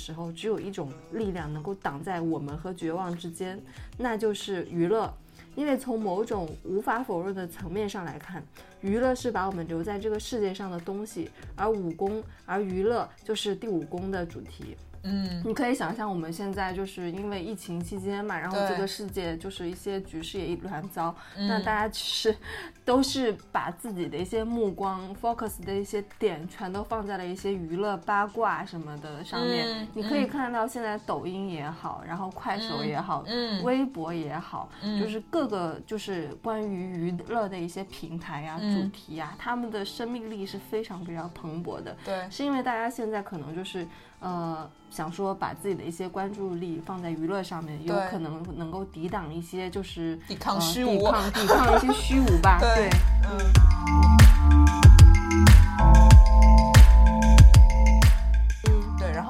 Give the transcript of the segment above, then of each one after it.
时候，只有一种力量能够挡在我们和绝望之间，那就是娱乐。因为从某种无法否认的层面上来看，娱乐是把我们留在这个世界上的东西，而武功，而娱乐就是第五功的主题。嗯，你可以想象我们现在就是因为疫情期间嘛，然后这个世界就是一些局势也一团糟，那大家其实都是把自己的一些目光 focus 的一些点全都放在了一些娱乐八卦什么的上面。你可以看到现在抖音也好，然后快手也好，嗯，微博也好，就是各个就是关于娱乐的一些平台呀、主题呀，他们的生命力是非常非常蓬勃的。对，是因为大家现在可能就是呃。想说把自己的一些关注力放在娱乐上面，有可能能够抵挡一些就是抵抗虚无，抵抗抵抗一些虚无吧。对，嗯。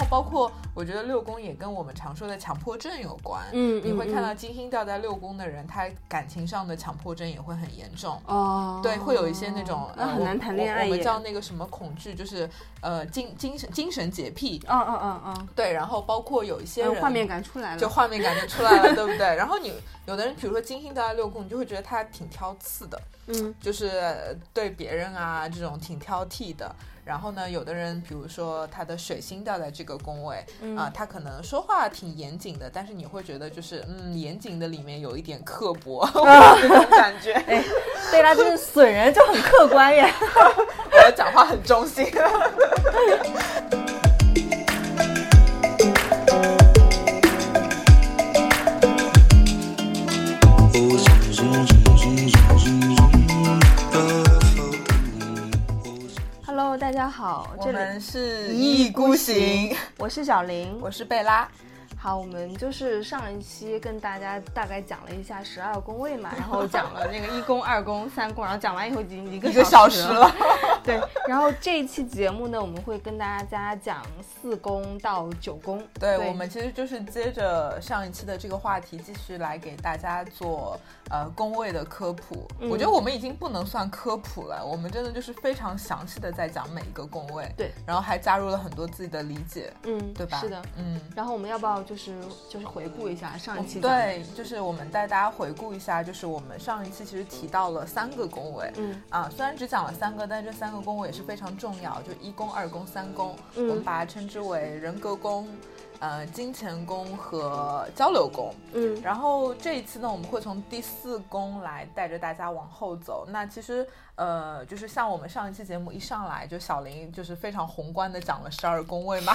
包括我觉得六宫也跟我们常说的强迫症有关，嗯，你会看到金星掉在六宫的人，他感情上的强迫症也会很严重哦，对，会有一些那种那很难谈恋爱，我们叫那个什么恐惧，就是呃精精神精神洁癖，嗯嗯嗯嗯，对，然后包括有一些人画面感出来了，就画面感就出来了，对不对？然后你有的人，比如说金星掉在六宫，你就会觉得他挺挑刺的，嗯，就是对别人啊这种挺挑剔的。然后呢，有的人，比如说他的水星掉在这个宫位，啊，他可能说话挺严谨的，但是你会觉得就是，嗯，严谨的里面有一点刻薄，这种感觉。哎，对啦，就是损人就很客观呀，我讲话很中性。大家好，我们是一意孤行，我是小林，我是贝拉。好，我们就是上一期跟大家大概讲了一下十二宫位嘛，然后讲了那个一宫、二宫、三宫，然后讲完以后已经一个小时了。对，然后这一期节目呢，我们会跟大家讲四宫到九宫。对，我们其实就是接着上一期的这个话题，继续来给大家做呃宫位的科普。我觉得我们已经不能算科普了，我们真的就是非常详细的在讲每一个宫位。对，然后还加入了很多自己的理解。嗯，对吧？是的，嗯。然后我们要不要？就是就是回顾一下上一期，对，就是我们带大家回顾一下，就是我们上一期其实提到了三个宫位，嗯啊，虽然只讲了三个，但这三个宫位也是非常重要，就一宫、二宫、三宫，我们把它称之为人格宫。呃，金钱宫和交流宫，嗯，然后这一次呢，我们会从第四宫来带着大家往后走。那其实，呃，就是像我们上一期节目一上来就小林就是非常宏观的讲了十二宫位嘛，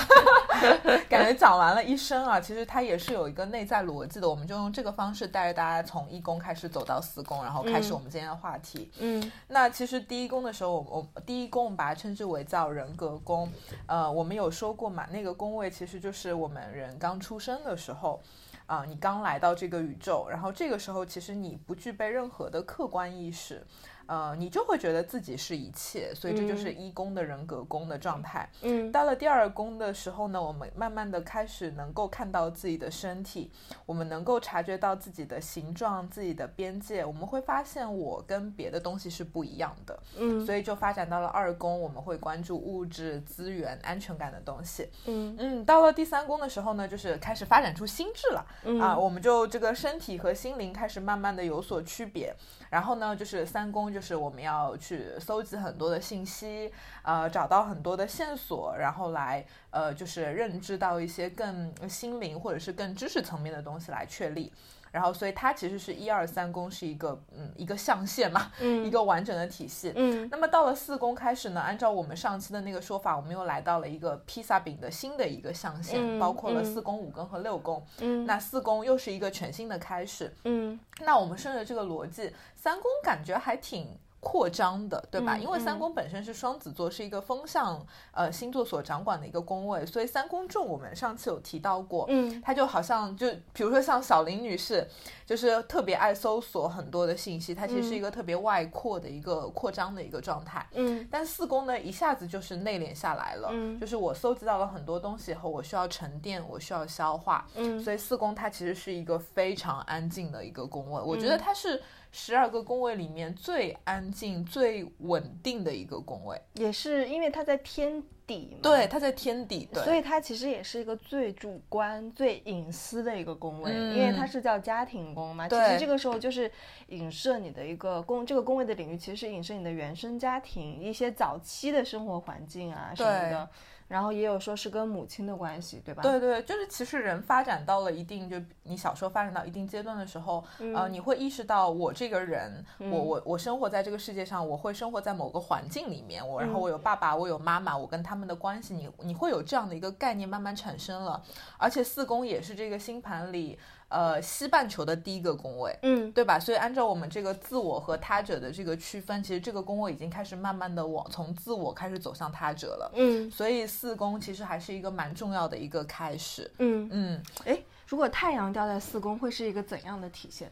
感觉讲完了一生啊，其实它也是有一个内在逻辑的。我们就用这个方式带着大家从一宫开始走到四宫，然后开始我们今天的话题。嗯，那其实第一宫的时候，我我第一宫我们把它称之为叫人格宫。呃，我们有说过嘛，那个宫位其实就是我们。们人刚出生的时候，啊，你刚来到这个宇宙，然后这个时候其实你不具备任何的客观意识。呃，你就会觉得自己是一切，所以这就是一宫的人格宫的状态。嗯，到了第二宫的时候呢，我们慢慢的开始能够看到自己的身体，我们能够察觉到自己的形状、自己的边界，我们会发现我跟别的东西是不一样的。嗯，所以就发展到了二宫，我们会关注物质资源、安全感的东西。嗯嗯，到了第三宫的时候呢，就是开始发展出心智了。啊，我们就这个身体和心灵开始慢慢的有所区别。然后呢，就是三公，就是我们要去搜集很多的信息，呃，找到很多的线索，然后来呃，就是认知到一些更心灵或者是更知识层面的东西来确立。然后所以它其实是一二三宫是一个嗯一个象限嘛，嗯一个完整的体系。嗯那么到了四宫开始呢，按照我们上期的那个说法，我们又来到了一个披萨饼的新的一个象限，嗯包括了嗯四宫、五宫和六宫。嗯那四宫又是一个全新的开始。嗯那我们顺着这个逻辑，三宫感觉还挺。扩张的，对吧？嗯因为三嗯宫本身是双子座，是一个风象呃星座所掌管的一个宫位，所以三宫重我们上次有提到过，嗯它就好像就比如说像小林女士，就是特别爱搜索很多的信息，它其实是一个特别外扩的一个扩张的一个状态。嗯。但四宫呢，一下子就是内敛下来了，嗯。就是我搜集到了很多东西以后，我需要沉淀，我需要消化，嗯。所以四宫它其实是一个非常安静的一个宫位，我觉嗯。得它是十二个宫位里面最安静、最稳定的一个宫位。也是因为它在天底嘛，对，它在天底，对，所以它其实也是一个最主观、最隐私的一个宫位，嗯。因为它是叫家庭宫嘛。其实这个时候就是影射你的一个宫，这个宫位的领域其实是影射你的原生家庭、一些早期的生活环境啊什么的。然后也有说是跟母亲的关系，对吧？对对，就是其实人发展到了一定，就你小时候发展到一定阶段的时候，呃，你会意识到我这个人，我我我生活在这个世界上，我会生活在某个环境里面，我然后我有爸爸，我有妈妈，我跟他们的关系，你你会有这样的一个概念慢慢产生了，而且四宫也是这个星盘里。呃，西半球的第一个宫位，嗯对吧？所以按照我们这个自我和他者的这个区分，其实这个宫位已经开始慢慢的往从自我开始走向他者了。嗯所以四宫其实还是一个蛮重要的一个开始。嗯，嗯，哎，如果太阳掉在四宫，会是一个怎样的体现？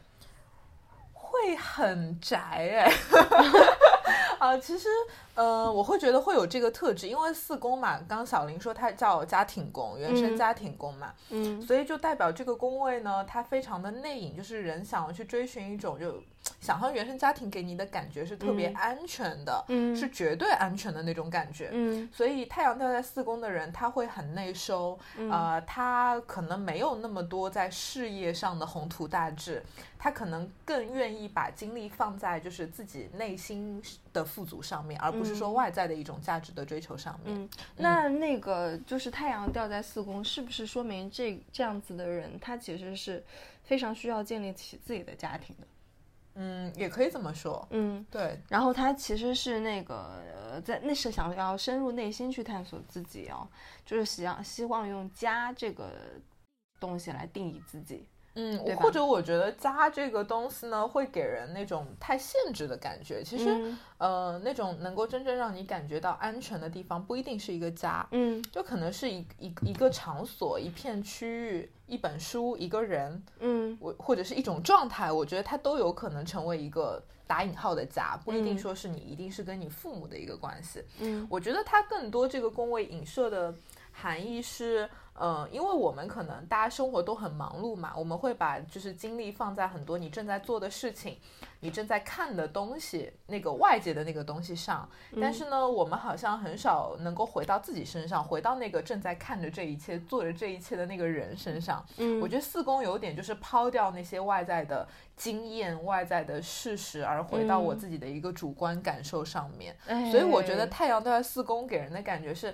会很宅哎。啊，其实，呃，我会觉得会有这个特质，因为四宫嘛，刚刚小林说他叫家庭宫，原生嗯。家庭宫嘛，嗯。所以就代表这个宫位呢，它非常的内隐，就是人想要去追寻一种就想象原生家庭给你的感觉是特别嗯。安全的，嗯。是绝对安全的那种感觉。嗯。所以太阳掉在四宫的人，他会很内收，嗯。呃，他可能没有那么多在事业上的宏图大志，他可能更愿意把精力放在就是自己内心的富足上面，而不是说外在的一种价值的追求上面。嗯，那那个就是太阳掉在四宫，是不是说明这这样子的人，他其实是非常需要建立起自己的家庭的？嗯，也可以这么说。嗯，对，然后他其实是那个呃，在那是想要深入内心去探索自己哦，就是希望希望用家这个东西来定义自己。嗯，或者我觉得家这个东西呢，会给人那种太限制的感觉。其实，嗯。呃，那种能够真正让你感觉到安全的地方，不一定是一个家。嗯。就可能是一一一个场所、一片区域、一本书、一个人，嗯。我或者是一种状态，我觉得它都有可能成为一个打引号的家，不一定嗯。说是你一定是跟你父母的一个关系。嗯。我觉得它更多这个宫位影射的含义是，呃，因为我们可能大家生活都很忙碌嘛，我们会把就是精力放在很多你正在做的事情，你正在看的东西，那个外界的那个东西上。但是呢，我们好像很少能够回到自己身上，回到那个正在看着这一切、做着这一切的那个人身上。嗯，我觉得四宫有点就是抛掉那些外在的经验、外在的事实，而回到我嗯自己的一个主观感受上面。哎所以我觉得太阳都在四宫给人的感觉是，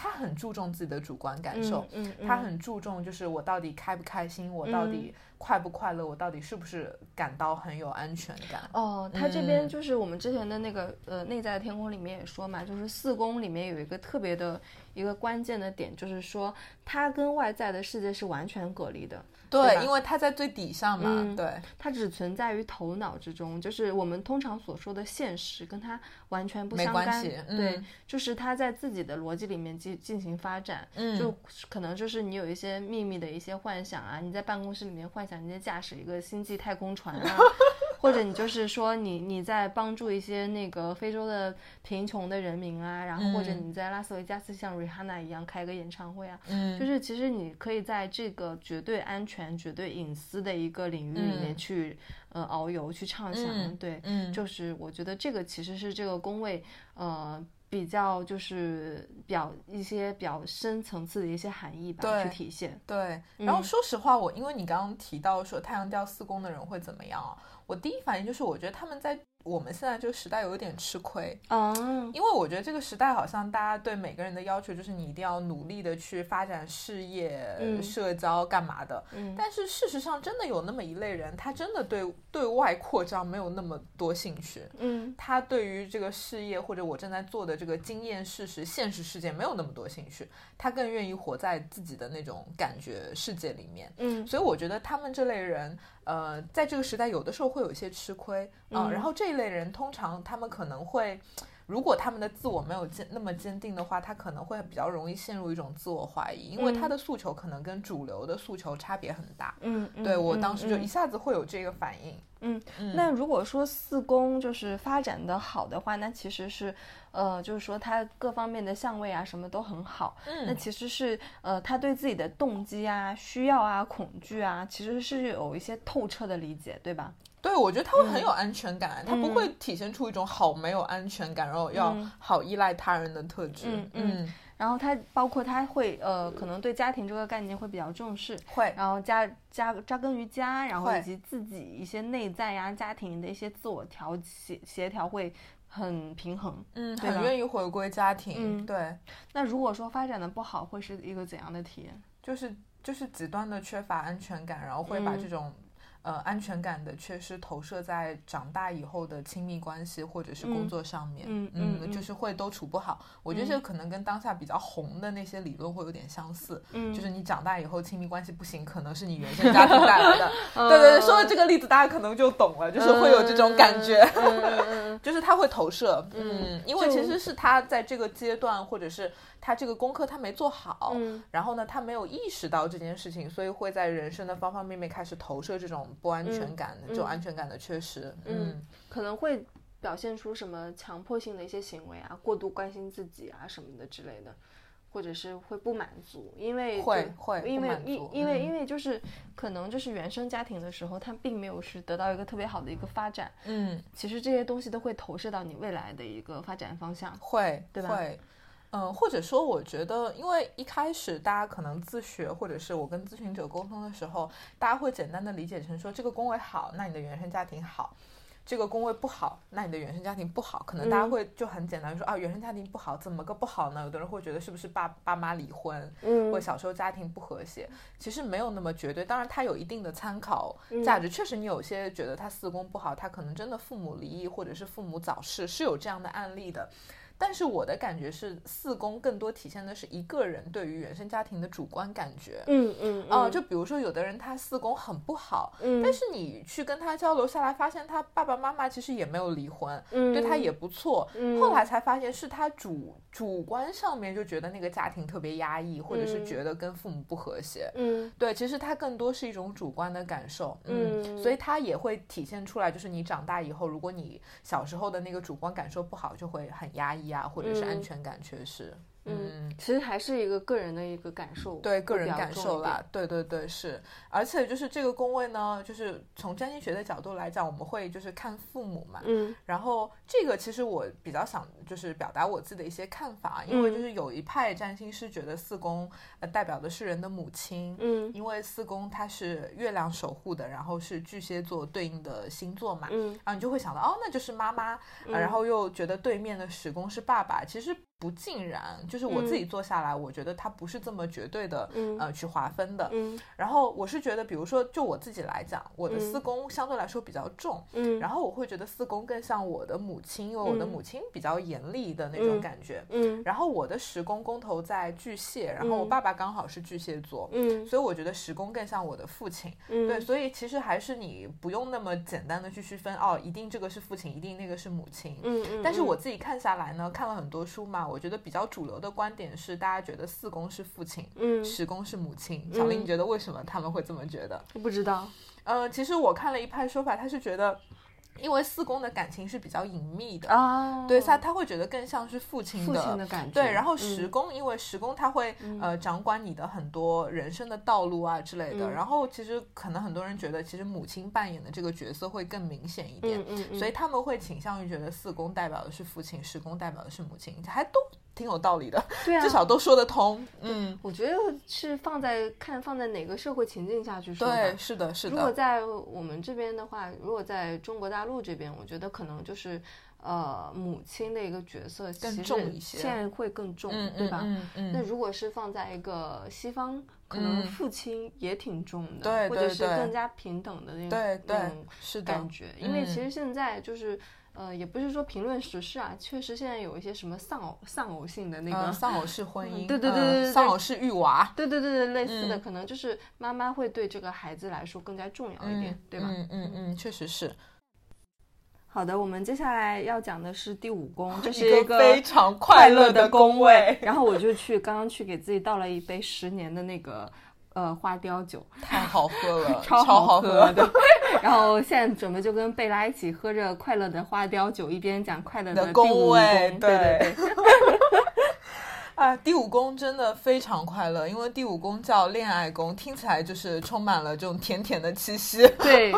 他很注重自己的主观感受，嗯嗯，他很注重就是我到底开不开心，我到底快不快乐，我到底是不是感到很有安全感。哦，他这边嗯。就是我们之前的那个呃内在的天空里面也说嘛，就是四宫里面有一个特别的一个关键的点，就是说它跟外在的世界是完全隔离的，对对，因为它在最底下嘛，嗯对，它只存在于头脑之中，就是我们通常所说的现实跟它完全不相干。关系嗯对，就是它在自己的逻辑里面进进行发展，嗯就可能就是你有一些秘密的一些幻想啊，你在办公室里面幻想你在驾驶一个星际太空船啊。或者你就是说你你在帮助一些那个非洲的贫穷的人民啊，然后或者嗯。你在拉斯维加斯像 Rihanna 一样开个演唱会啊，嗯，就是其实你可以在这个绝对安全、绝对隐私的一个领域里面嗯。去、呃遨游、去畅想，嗯对，嗯，就是我觉得这个其实是这个工位呃比较就是表一些比较深层次的一些含义吧，对去体现。对，然后嗯说实话，我因为你刚刚提到说太阳掉四宫的人会怎么样啊，我第一反应就是我觉得他们在我们现在这个时代有一点吃亏啊，因为我觉得这个时代好像大家对每个人的要求就是你一定要努力的去发展事业、社交干嘛的。嗯，但是事实上真的有那么一类人，他真的对对外扩张没有那么多兴趣。嗯，他对于这个事业或者我正在做的这个经验、事实、现实世界没有那么多兴趣，他更愿意活在自己的那种感觉世界里面。嗯，所以我觉得他们这类人。呃，在这个时代，有的时候会有一些吃亏啊。然后这一类人，通常他们可能会，如果他们的自我没有坚那么坚定的话，他可能会比较容易陷入一种自我怀疑，因为他的诉求可能跟主流的诉求差别很大。嗯，对我当时就一下子会有这个反应。嗯，那如果说四宫就是发展的好的话，那其实是，呃，就是说他各方面的相位啊什么都很好。嗯，那其实是，呃，他对自己的动机啊、需要啊、恐惧啊，其实是有一些透彻的理解，对吧？对，我觉得他会很有安全感，他不会体现出一种好没有安全感，然后要好依赖他人的特质。嗯嗯。然后他包括他会呃，可能对家庭这个概念会比较重视，会。然后加加扎根于家，然后以及自己一些内在呀、家庭的一些自我调协协调会很平衡，嗯，很愿意回归家庭。对。那如果说发展的不好，会是一个怎样的体验？就是就是极端的缺乏安全感，然后会把这种。呃，安全感的缺失投射在长大以后的亲密关系或者是工作上面，嗯嗯，就是会都处不好。我觉得这可能跟当下比较红的那些理论会有点相似，嗯，就是你长大以后亲密关系不行，可能是你原生家庭带来的。对对对，说了这个例子大家可能就懂了，就是会有这种感觉，就是他会投射，嗯，因为其实是他在这个阶段或者是。他这个功课他没做好，然后呢，他没有意识到这件事情，所以会在人生的方方面面开始投射这种不安全感，这种安全感的缺失。嗯，可能会表现出什么强迫性的一些行为啊，过度关心自己啊什么的之类的，或者是会不满足，因为会会因为因因为因为就是可能就是原生家庭的时候，他并没有是得到一个特别好的一个发展。嗯，其实这些东西都会投射到你未来的一个发展方向。会，对吧？会。嗯，或者说，我觉得，因为一开始大家可能自学，或者是我跟咨询者沟通的时候，大家会简单的理解成说，这个宫位好，那你的原生家庭好；这个宫位不好，那你的原生家庭不好。可能大家会就很简单说啊，原生家庭不好，怎么个不好呢？有的人会觉得是不是爸爸妈离婚，嗯，或小时候家庭不和谐。其实没有那么绝对，当然它有一定的参考价值。确实，你有些觉得他四宫不好，他可能真的父母离异或者是父母早逝，是有这样的案例的。但是我的感觉是，四宫更多体现的是一个人对于原生家庭的主观感觉。嗯嗯啊，就比如说有的人他四宫很不好，嗯，但是你去跟他交流下来，发现他爸爸妈妈其实也没有离婚，嗯，对他也不错。嗯，后来才发现是他主主观上面就觉得那个家庭特别压抑，或者是觉得跟父母不和谐。嗯，对，其实他更多是一种主观的感受。嗯，所以他也会体现出来，就是你长大以后，如果你小时候的那个主观感受不好，就会很压抑。啊，或者是安全感缺失。嗯，其实还是一个个人的一个感受，对个人感受啦，对对对是，而且就是这个宫位呢，就是从占星学的角度来讲，我们会就是看父母嘛，嗯，然后这个其实我比较想就是表达我自己的一些看法，因为就是有一派占星师觉得四宫呃代表的是人的母亲，嗯，因为四宫它是月亮守护的，然后是巨蟹座对应的星座嘛，嗯，然后你就会想到哦，那就是妈妈，然后又觉得对面的十宫是爸爸，其实。不尽然，就是我自己做下来，我觉得它不是这么绝对的，呃，去划分的。然后我是觉得，比如说，就我自己来讲，我的四宫相对来说比较重，然后我会觉得四宫更像我的母亲，因为我的母亲比较严厉的那种感觉。然后我的十宫宫头在巨蟹，然后我爸爸刚好是巨蟹座，所以我觉得十宫更像我的父亲。对，所以其实还是你不用那么简单的去区分，哦，一定这个是父亲，一定那个是母亲。嗯嗯。但是我自己看下来呢，看了很多书嘛。我觉得比较主流的观点是，大家觉得四宫是父亲，嗯，十宫是母亲。小林，你觉得为什么他们会这么觉得？不知道。呃，其实我看了一派说法，他是觉得。因为四宫的感情是比较隐秘的啊，对他他会觉得更像是父亲的感觉。对，然后十宫，因为十宫他会呃掌管你的很多人生的道路啊之类的。然后其实可能很多人觉得，其实母亲扮演的这个角色会更明显一点，嗯所以他们会倾向于觉得四宫代表的是父亲，十宫代表的是母亲，还都。挺有道理的，对啊，至少都说得通。嗯，我觉得是放在看放在哪个社会情境下去说。对，是的，是的。如果在我们这边的话，如果在中国大陆这边，我觉得可能就是呃母亲的一个角色更重一些，现在会更重，对吧？那如果是放在一个西方。可能父亲也挺重的，对或者是更加平等的那种那种感觉。因为其实现在就是，呃，也不是说评论时事啊，确实现在有一些什么丧偶丧偶性的那个丧偶式婚姻，对对对对对，丧偶式育娃，对对对对，类似的，可能就是妈妈会对这个孩子来说更加重要一点，对吧？嗯嗯嗯，确实是。好的，我们接下来要讲的是第五宫，这是一个非常快乐的宫位。然后我就去刚刚去给自己倒了一杯十年的那个呃花雕酒，太好喝了，超好喝 的。然后现在准备就跟贝拉一起喝着快乐的花雕酒，一边讲快乐的宫位。对对对。啊，第五宫真的非常快乐，因为第五宫叫恋爱宫，听起来就是充满了这种甜甜的气息。对，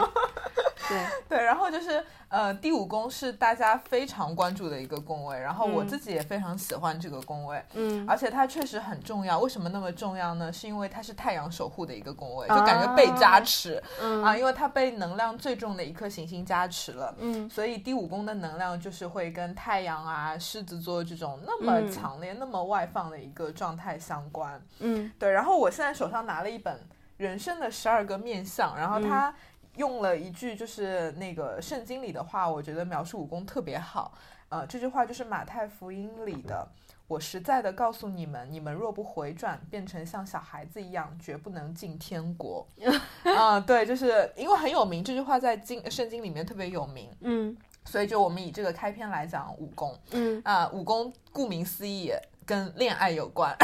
对 对，然后就是。呃，第五宫是大家非常关注的一个宫位，然后我自己也非常喜欢这个宫位，嗯，而且它确实很重要。为什么那么重要呢？是因为它是太阳守护的一个宫位，就感觉被加持，啊，因为它被能量最重的一颗行星加持了，嗯，所以第五宫的能量就是会跟太阳啊、狮子座这种那么强烈、那么外放的一个状态相关，嗯，对。然后我现在手上拿了一本人生的十二个面相，然后它。用了一句就是那个圣经里的话，我觉得描述武功特别好。呃，这句话就是马太福音里的：“我实在的告诉你们，你们若不回转，变成像小孩子一样，绝不能进天国。”啊，对，就是因为很有名，这句话在经圣经里面特别有名。嗯，所以就我们以这个开篇来讲武功。嗯啊，武功顾名思义跟恋爱有关。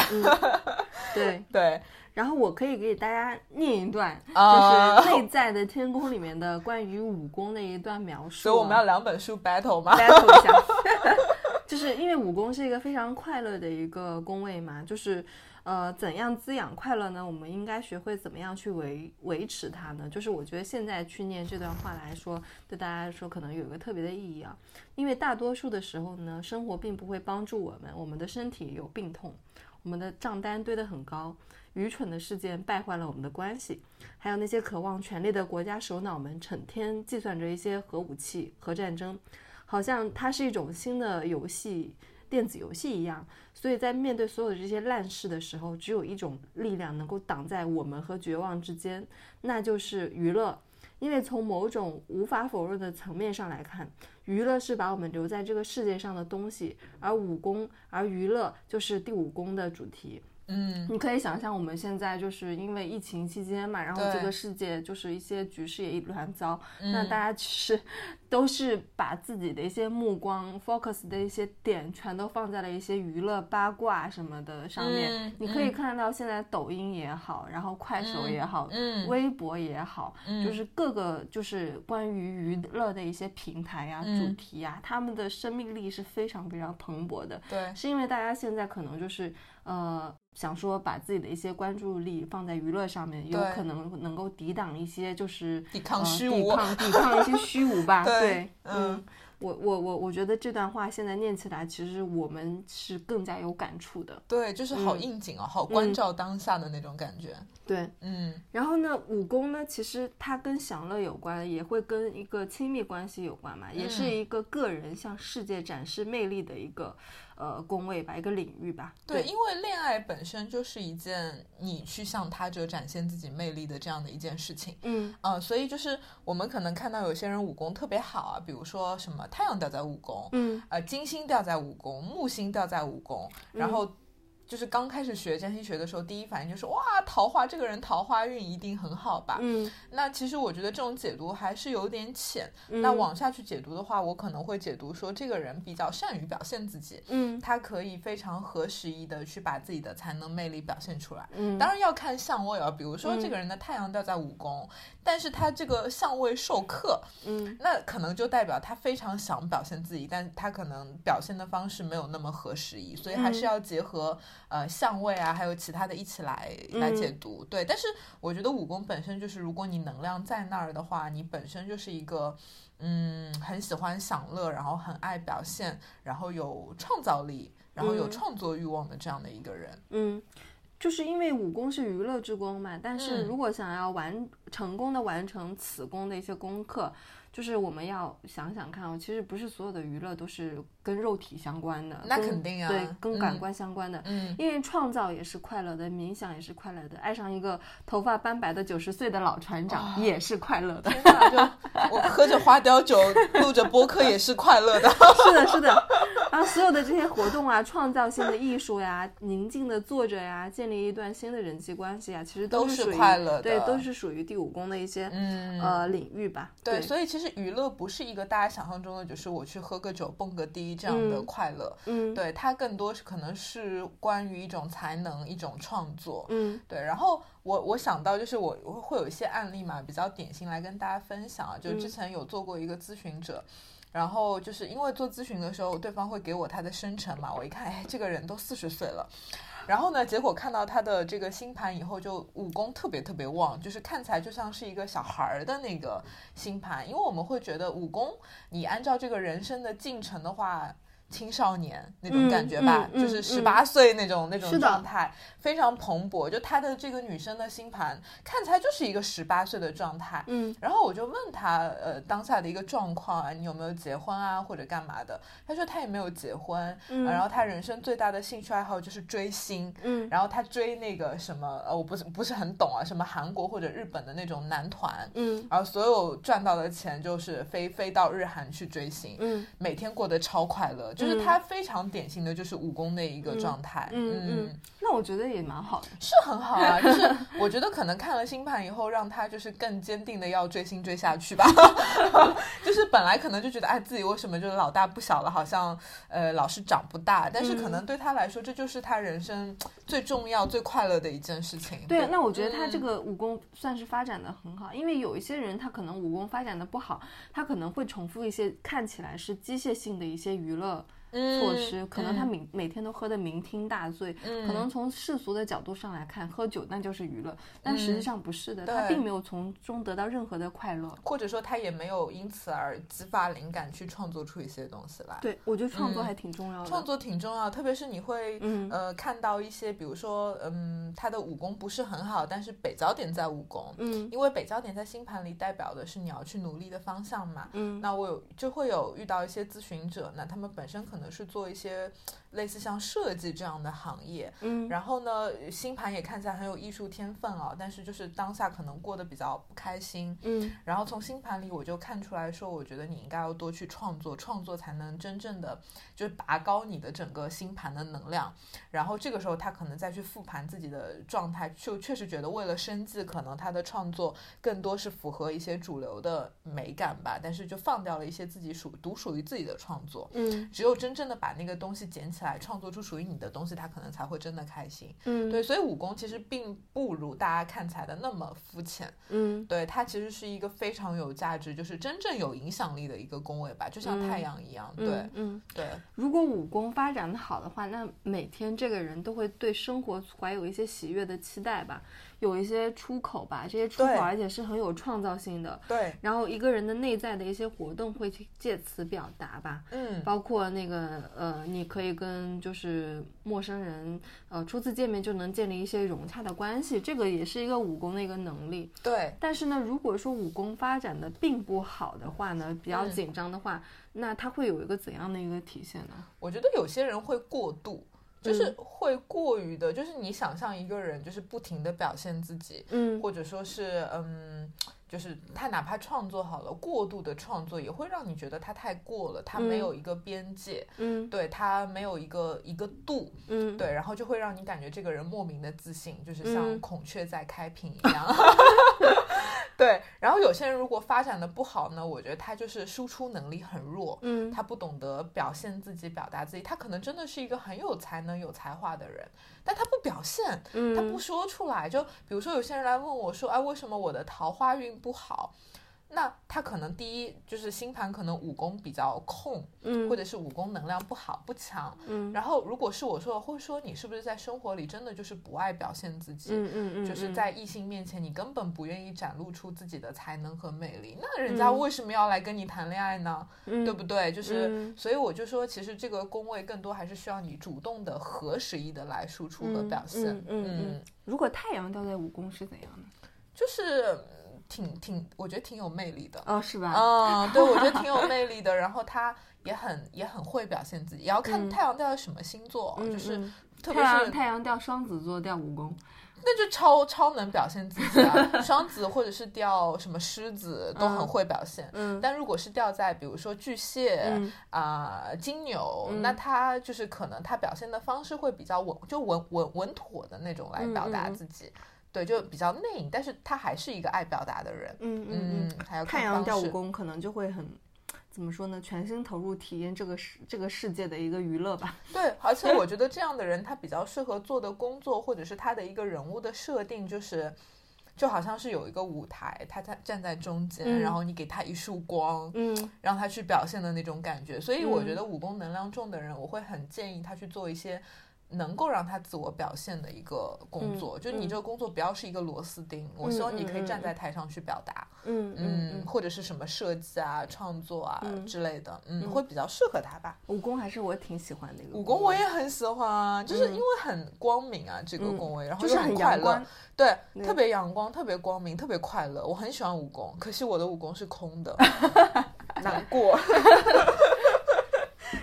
对对。然后我可以给大家念一段，就是内在的天宫里面的关于武功的一段描述。所以我们要两本书 battle 吗？battle 一下，就是因为武功是一个非常快乐的一个宫位嘛，就是呃，怎样滋养快乐呢？我们应该学会怎么样去维维持它呢？就是我觉得现在去念这段话来说，对大家来说可能有一个特别的意义啊，因为大多数的时候呢，生活并不会帮助我们，我们的身体有病痛，我们的账单堆得很高。愚蠢的事件败坏了我们的关系，还有那些渴望权力的国家首脑们，成天计算着一些核武器、核战争，好像它是一种新的游戏、电子游戏一样。所以在面对所有的这些烂事的时候，只有一种力量能够挡在我们和绝望之间，那就是娱乐。因为从某种无法否认的层面上来看，娱乐是把我们留在这个世界上的东西，而武功，而娱乐就是第五宫的主题。嗯，你可以想象我们现在就是因为疫情期间嘛，然后这个世界就是一些局势也一团糟，那大家其实 都是把自己的一些目光 focus 的一些点全都放在了一些娱乐八卦什么的上面。你可以看到现在抖音也好，然后快手也好，微博也好，就是各个就是关于娱乐的一些平台呀、主题呀，他们的生命力是非常非常蓬勃的。对，是因为大家现在可能就是呃。想说把自己的一些关注力放在娱乐上面，有可能能够抵挡一些就是抵抗虚无，抵抗抵抗一些虚无吧。对，嗯，我我我我觉得这段话现在念起来，其实我们是更加有感触的。对，就是好应景哦，好关照当下的那种感觉。对，嗯。然后呢，武功呢，其实它跟享乐有关，也会跟一个亲密关系有关嘛，也是一个个人向世界展示魅力的一个。呃，宫位吧，一个领域吧。对，因为恋爱本身就是一件你去向他者展现自己魅力的这样的一件事情。嗯，啊，所以就是我们可能看到有些人武功特别好啊，比如说什么太阳掉在武功，嗯，呃，金星掉在武功，木星掉在武功，然后。就是刚开始学占星学的时候，第一反应就是哇，桃花这个人桃花运一定很好吧？嗯，那其实我觉得这种解读还是有点浅。那往下去解读的话，我可能会解读说这个人比较善于表现自己，嗯，他可以非常合时宜的去把自己的才能魅力表现出来。嗯，当然要看相位啊，比如说这个人的太阳掉在五宫，但是他这个相位受克，嗯，那可能就代表他非常想表现自己，但他可能表现的方式没有那么合时宜，所以还是要结合。呃，相位啊，还有其他的一起来来解读，对。但是我觉得武功本身就是，如果你能量在那儿的话，你本身就是一个，嗯，很喜欢享乐，然后很爱表现，然后有创造力。然后有创作欲望的这样的一个人。嗯，就是因为武功是娱乐之功嘛，但是如果想要完成功的完成此功的一些功课。就是我们要想想看哦，其实不是所有的娱乐都是跟肉体相关的，那肯定啊，对，跟感官相关的，嗯，因为创造也是快乐的，冥想也是快乐的，爱上一个头发斑白的九十岁的老船长也是快乐的，就 我喝着花雕酒录着播客也是快乐的，是的，是的，然后所有的这些活动啊，创造性的艺术呀，宁静的坐着呀，建立一段新的人际关系啊，其实都是快乐的，对，都是属于第五宫的一些呃领域吧，对，所以其实。娱乐不是一个大家想象中的，就是我去喝个酒、蹦个迪这样的快乐。嗯，对，它更多是可能是关于一种才能、一种创作。嗯，对。然后我我想到就是我会有一些案例嘛，比较典型来跟大家分享啊。就之前有做过一个咨询者，然后就是因为做咨询的时候，对方会给我他的生辰嘛，我一看，哎，这个人都四十岁了。然后呢？结果看到他的这个星盘以后，就武功特别特别旺，就是看起来就像是一个小孩儿的那个星盘。因为我们会觉得武功，你按照这个人生的进程的话。青少年那种感觉吧，就是十八岁那种那种状态，非常蓬勃。就她的这个女生的星盘看起来就是一个十八岁的状态。嗯，然后我就问她，呃，当下的一个状况啊，你有没有结婚啊，或者干嘛的？她说她也没有结婚，然后她人生最大的兴趣爱好就是追星。嗯，然后她追那个什么，呃，我不是不是很懂啊，什么韩国或者日本的那种男团。嗯，然后所有赚到的钱就是飞飞到日韩去追星。嗯，每天过得超快乐。就是他非常典型的就是武功的一个状态，嗯嗯，那我觉得也蛮好的，是很好啊。就是 我觉得可能看了星盘以后，让他就是更坚定的要追星追下去吧。就是本来可能就觉得哎自己为什么就是老大不小了，好像呃老是长不大，但是可能对他来说这就是他人生最重要最快乐的一件事情。对，那我觉得他这个武功算是发展的很好，因为有一些人他可能武功发展的不好，他可能会重复一些看起来是机械性的一些娱乐。措施可能他每每天都喝得酩酊大醉，可能从世俗的角度上来看，喝酒那就是娱乐，但实际上不是的，他并没有从中得到任何的快乐，或者说他也没有因此而激发灵感去创作出一些东西来。对，我觉得创作还挺重要的，创作挺重要，特别是你会呃看到一些，比如说嗯，他的武功不是很好，但是北焦点在武功，嗯，因为北焦点在星盘里代表的是你要去努力的方向嘛，嗯，那我有就会有遇到一些咨询者，那他们本身可能。是做一些类似像设计这样的行业，嗯，然后呢，星盘也看起来很有艺术天分啊，但是就是当下可能过得比较不开心，嗯，然后从星盘里我就看出来说，我觉得你应该要多去创作，创作才能真正的就是拔高你的整个星盘的能量，然后这个时候他可能再去复盘自己的状态，就确实觉得为了生计，可能他的创作更多是符合一些主流的美感吧，但是就放掉了一些自己属独属于自己的创作，嗯，只有真正的把那个东西捡起来，创作出属于你的东西，他可能才会真的开心。嗯，对，所以武功其实并不如大家看起来的那么肤浅。嗯，对，它其实是一个非常有价值，就是真正有影响力的一个工位吧，就像太阳一样。对，嗯，对。如果武功发展的好的话，那每天这个人都会对生活怀有一些喜悦的期待吧。有一些出口吧，这些出口而且是很有创造性的。对，然后一个人的内在的一些活动会借此表达吧。嗯，包括那个呃，你可以跟就是陌生人呃初次见面就能建立一些融洽的关系，这个也是一个武功的一个能力。对，但是呢，如果说武功发展的并不好的话呢，比较紧张的话，那他会有一个怎样的一个体现呢？我觉得有些人会过度。就是会过于的，就是你想象一个人，就是不停的表现自己，嗯，或者说是，嗯，就是他哪怕创作好了，过度的创作也会让你觉得他太过了，他没有一个边界，嗯，对他没有一个一个度，嗯，对，然后就会让你感觉这个人莫名的自信，就是像孔雀在开屏一样。对，然后有些人如果发展的不好呢，我觉得他就是输出能力很弱，嗯，他不懂得表现自己、表达自己，他可能真的是一个很有才能、有才华的人，但他不表现，嗯，他不说出来。就比如说有些人来问我说，哎，为什么我的桃花运不好？那他可能第一就是星盘可能武功比较空，嗯，或者是武功能量不好不强，嗯。然后如果是我说，会说你是不是在生活里真的就是不爱表现自己，嗯嗯嗯，就是在异性面前你根本不愿意展露出自己的才能和魅力，那人家为什么要来跟你谈恋爱呢？对不对？就是，所以我就说，其实这个宫位更多还是需要你主动的合时宜的来输出和表现。嗯嗯。如果太阳掉在武功是怎样的？就是。挺挺，我觉得挺有魅力的哦，是吧？嗯，对，我觉得挺有 魅力的。然后他也很也很会表现自己，也要看太阳掉在什么星座，就是特别是太阳掉双子座掉武功，那就超超能表现自己啊！双子或者是掉什么狮子 都很会表现。嗯，但如果是掉在比如说巨蟹啊金牛，那他就是可能他表现的方式会比较稳，就稳稳稳妥的那种来表达自己。对，就比较内隐，但是他还是一个爱表达的人。嗯嗯嗯，还有太阳掉武功，可能就会很，怎么说呢？全心投入体验这个世这个世界的一个娱乐吧。对，而且我觉得这样的人，他比较适合做的工作，或者是他的一个人物的设定，就是就好像是有一个舞台，他在站在中间，然后你给他一束光，嗯，让他去表现的那种感觉。所以我觉得武功能量重的人，我会很建议他去做一些。能够让他自我表现的一个工作，就你这个工作不要是一个螺丝钉。我希望你可以站在台上去表达，嗯嗯，或者是什么设计啊、创作啊之类的，嗯，会比较适合他吧。武功还是我挺喜欢的一个。武功我也很喜欢，就是因为很光明啊，这个工位，然后又很快乐，对，特别阳光，特别光明，特别快乐。我很喜欢武功，可惜我的武功是空的，难过。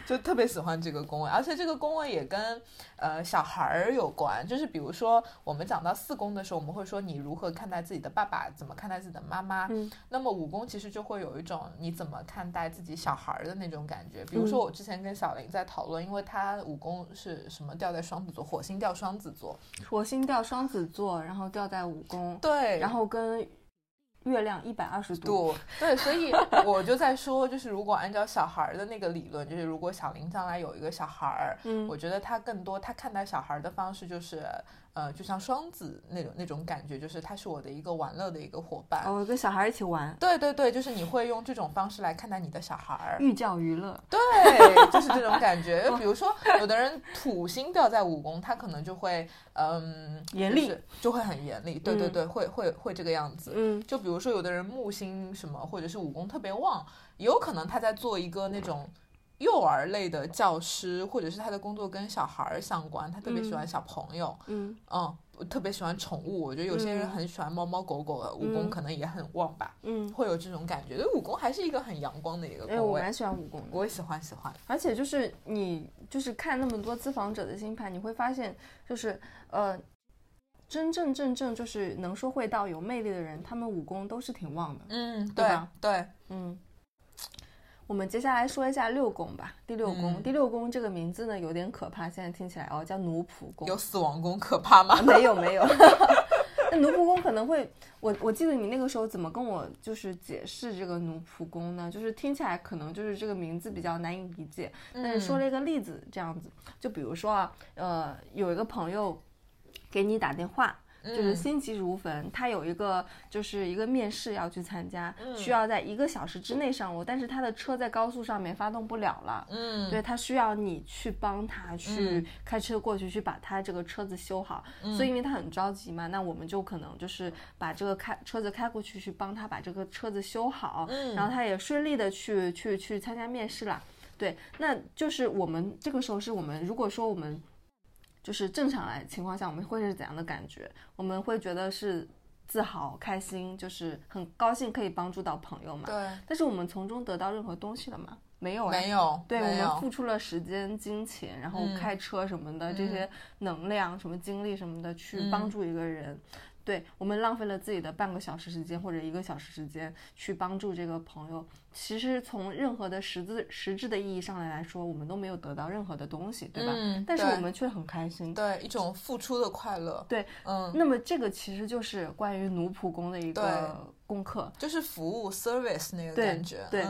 就特别喜欢这个宫位，而且这个宫位也跟呃小孩儿有关。就是比如说，我们讲到四宫的时候，我们会说你如何看待自己的爸爸，怎么看待自己的妈妈。嗯。那么五宫其实就会有一种你怎么看待自己小孩儿的那种感觉。比如说我之前跟小林在讨论，因为他五宫是什么掉在双子座，火星掉双子座，火星掉双子座，然后掉在五宫。对。然后跟。月亮一百二十度，对，所以 我就在说，就是如果按照小孩儿的那个理论，就是如果小林将来有一个小孩儿，嗯，我觉得他更多他看待小孩儿的方式就是。呃，就像双子那种那种感觉，就是他是我的一个玩乐的一个伙伴，哦，跟小孩一起玩。对对对，就是你会用这种方式来看待你的小孩儿，寓教于乐。对，就是这种感觉。比如说，有的人土星掉在五宫，他可能就会嗯严厉，就会很严厉。对对对，会会会这个样子。嗯，就比如说，有的人木星什么，或者是武功特别旺，有可能他在做一个那种。幼儿类的教师，或者是他的工作跟小孩儿相关，他特别喜欢小朋友，嗯嗯，特别喜欢宠物。我觉得有些人很喜欢猫猫狗狗的，武功可能也很旺吧，嗯，会有这种感觉。对武功还是一个很阳光的一个哎，我蛮喜欢武功的，我也喜欢喜欢。而且就是你就是看那么多咨访者的星盘，你会发现就是呃，真正正正就是能说会道、有魅力的人，他们武功都是挺旺的，嗯，对吧？对，嗯。我们接下来说一下六宫吧。第六宫，第六宫这个名字呢有点可怕，现在听起来哦，叫奴仆宫。有死亡宫可怕吗？没有没有。那奴仆宫可能会，我我记得你那个时候怎么跟我就是解释这个奴仆宫呢？就是听起来可能就是这个名字比较难以理解。但是说了一个例子，这样子，就比如说啊，呃，有一个朋友给你打电话。就是心急如焚，他有一个就是一个面试要去参加，需要在一个小时之内上路，但是他的车在高速上面发动不了了，嗯，对他需要你去帮他去开车过去，去把他这个车子修好，所以因为他很着急嘛，那我们就可能就是把这个开车子开过去，去帮他把这个车子修好，然后他也顺利的去去去参加面试了，对，那就是我们这个时候是我们如果说我们。就是正常来情况下，我们会是怎样的感觉？我们会觉得是自豪、开心，就是很高兴可以帮助到朋友嘛。对。但是我们从中得到任何东西了吗？没有。没有。对我们付出了时间、金钱，然后开车什么的这些能量、什么精力什么的去帮助一个人。对我们浪费了自己的半个小时时间或者一个小时时间去帮助这个朋友，其实从任何的实质实质的意义上来来说，我们都没有得到任何的东西，对吧？嗯。但是我们却很开心。对，一种付出的快乐。对，嗯。那么这个其实就是关于奴仆工的一个功课，就是服务 service 那个感觉。对。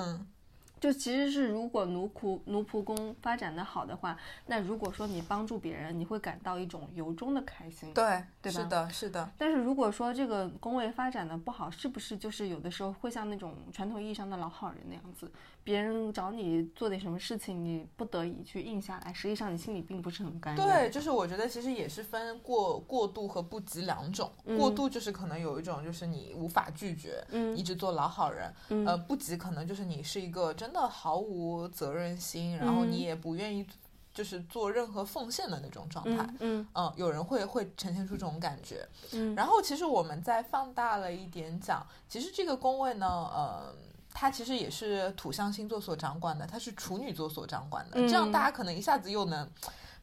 就其实是，如果奴仆奴仆宫发展的好的话，那如果说你帮助别人，你会感到一种由衷的开心，对，对吧？是的，是的。但是如果说这个宫位发展的不好，是不是就是有的时候会像那种传统意义上的老好人那样子，别人找你做点什么事情，你不得已去应下来，实际上你心里并不是很甘愿。对，就是我觉得其实也是分过过度和不及两种。过度就是可能有一种就是你无法拒绝，嗯，一直做老好人，呃，不及可能就是你是一个真的毫无责任心，然后你也不愿意就是做任何奉献的那种状态，嗯嗯，有人会会呈现出这种感觉，嗯，然后其实我们再放大了一点讲，其实这个宫位呢，呃，它其实也是土象星座所掌管的，它是处女座所掌管的，这样大家可能一下子又能。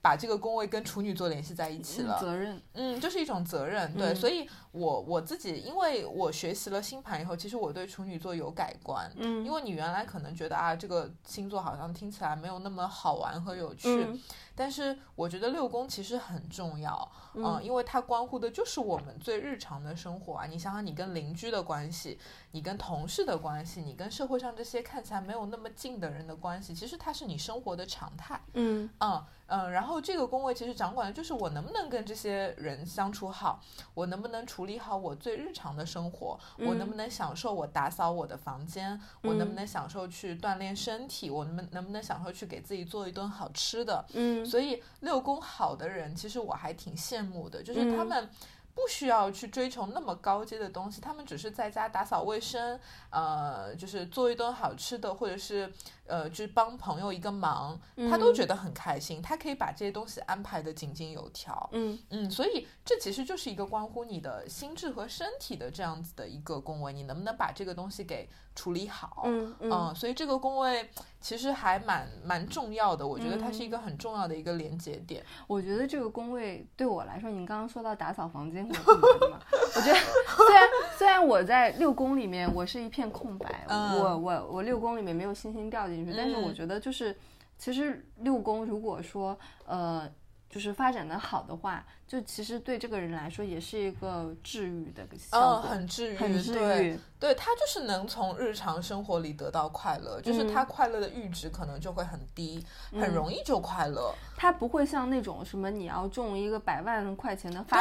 把这个宫位跟处女座联系在一起了，责任，嗯，就是一种责任，对，所以我我自己，因为我学习了星盘以后，其实我对处女座有改观，嗯，因为你原来可能觉得啊，这个星座好像听起来没有那么好玩和有趣，但是我觉得六宫其实很重要，嗯，因为它关乎的就是我们最日常的生活啊，你想想你跟邻居的关系，你跟同事的关系，你跟社会上这些看起来没有那么近的人的关系，其实它是你生活的常态，嗯。嗯。嗯，然后这个宫位其实掌管的就是我能不能跟这些人相处好，我能不能处理好我最日常的生活，我能不能享受我打扫我的房间，我能不能享受去锻炼身体，我能能不能享受去给自己做一顿好吃的。嗯，所以六宫好的人，其实我还挺羡慕的，就是他们。不需要去追求那么高阶的东西，他们只是在家打扫卫生，呃，就是做一顿好吃的，或者是呃，就是帮朋友一个忙，他都觉得很开心。他可以把这些东西安排的井井有条。嗯嗯，所以这其实就是一个关乎你的心智和身体的这样子的一个宫位，你能不能把这个东西给处理好？嗯嗯，所以这个宫位其实还蛮蛮重要的，我觉得它是一个很重要的一个连接点。我觉得这个宫位对我来说，你刚刚说到打扫房间。我觉得虽然虽然我在六宫里面我是一片空白，我我我六宫里面没有星星掉进去，但是我觉得就是其实六宫如果说呃就是发展的好的话。就其实对这个人来说也是一个治愈的效果，很治愈，很治愈。对他就是能从日常生活里得到快乐，就是他快乐的阈值可能就会很低，很容易就快乐。他不会像那种什么你要中一个百万块钱的发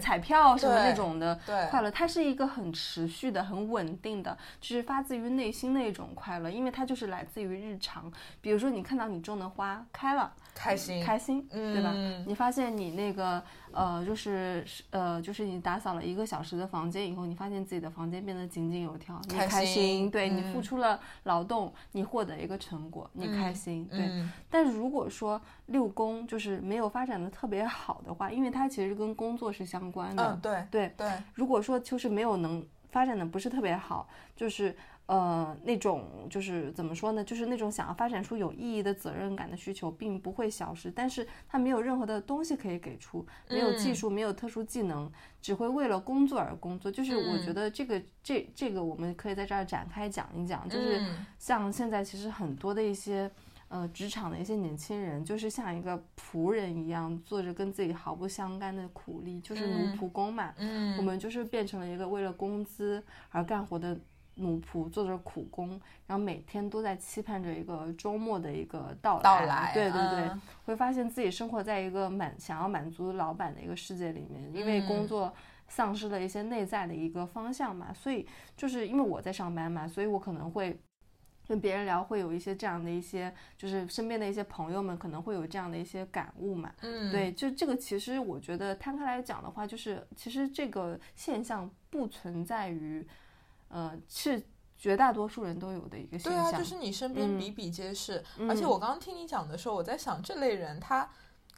彩票什么那种的快乐，它是一个很持续的、很稳定的，就是发自于内心的一种快乐，因为它就是来自于日常。比如说你看到你种的花开了，开心，开心，嗯对吧？你发现你那个。呃，就是呃，就是你打扫了一个小时的房间以后，你发现自己的房间变得井井有条，你开心，对你付出了劳动，你获得一个成果，你开心，对。但是如果说六宫就是没有发展的特别好的话，因为它其实跟工作是相关的，对对对。如果说就是没有能发展的不是特别好，就是。呃，那种就是怎么说呢？就是那种想要发展出有意义的责任感的需求，并不会消失，但是他没有任何的东西可以给出，没有技术，没有特殊技能，只会为了工作而工作。就是我觉得这个这这个我们可以在这儿展开讲一讲，就是像现在其实很多的一些呃职场的一些年轻人，就是像一个仆人一样，做着跟自己毫不相干的苦力，就是奴仆工嘛。嗯，我们就是变成了一个为了工资而干活的。奴仆做着苦工，然后每天都在期盼着一个周末的一个到来。对对对，会发现自己生活在一个满想要满足老板的一个世界里面，因为工作丧失了一些内在的一个方向嘛。所以就是因为我在上班嘛，所以我可能会跟别人聊，会有一些这样的一些，就是身边的一些朋友们可能会有这样的一些感悟嘛。嗯，对，就这个其实我觉得摊开来讲的话，就是其实这个现象不存在于。呃，是绝大多数人都有的一个现象。对啊，就是你身边比比皆是。而且我刚刚听你讲的时候，我在想，这类人他。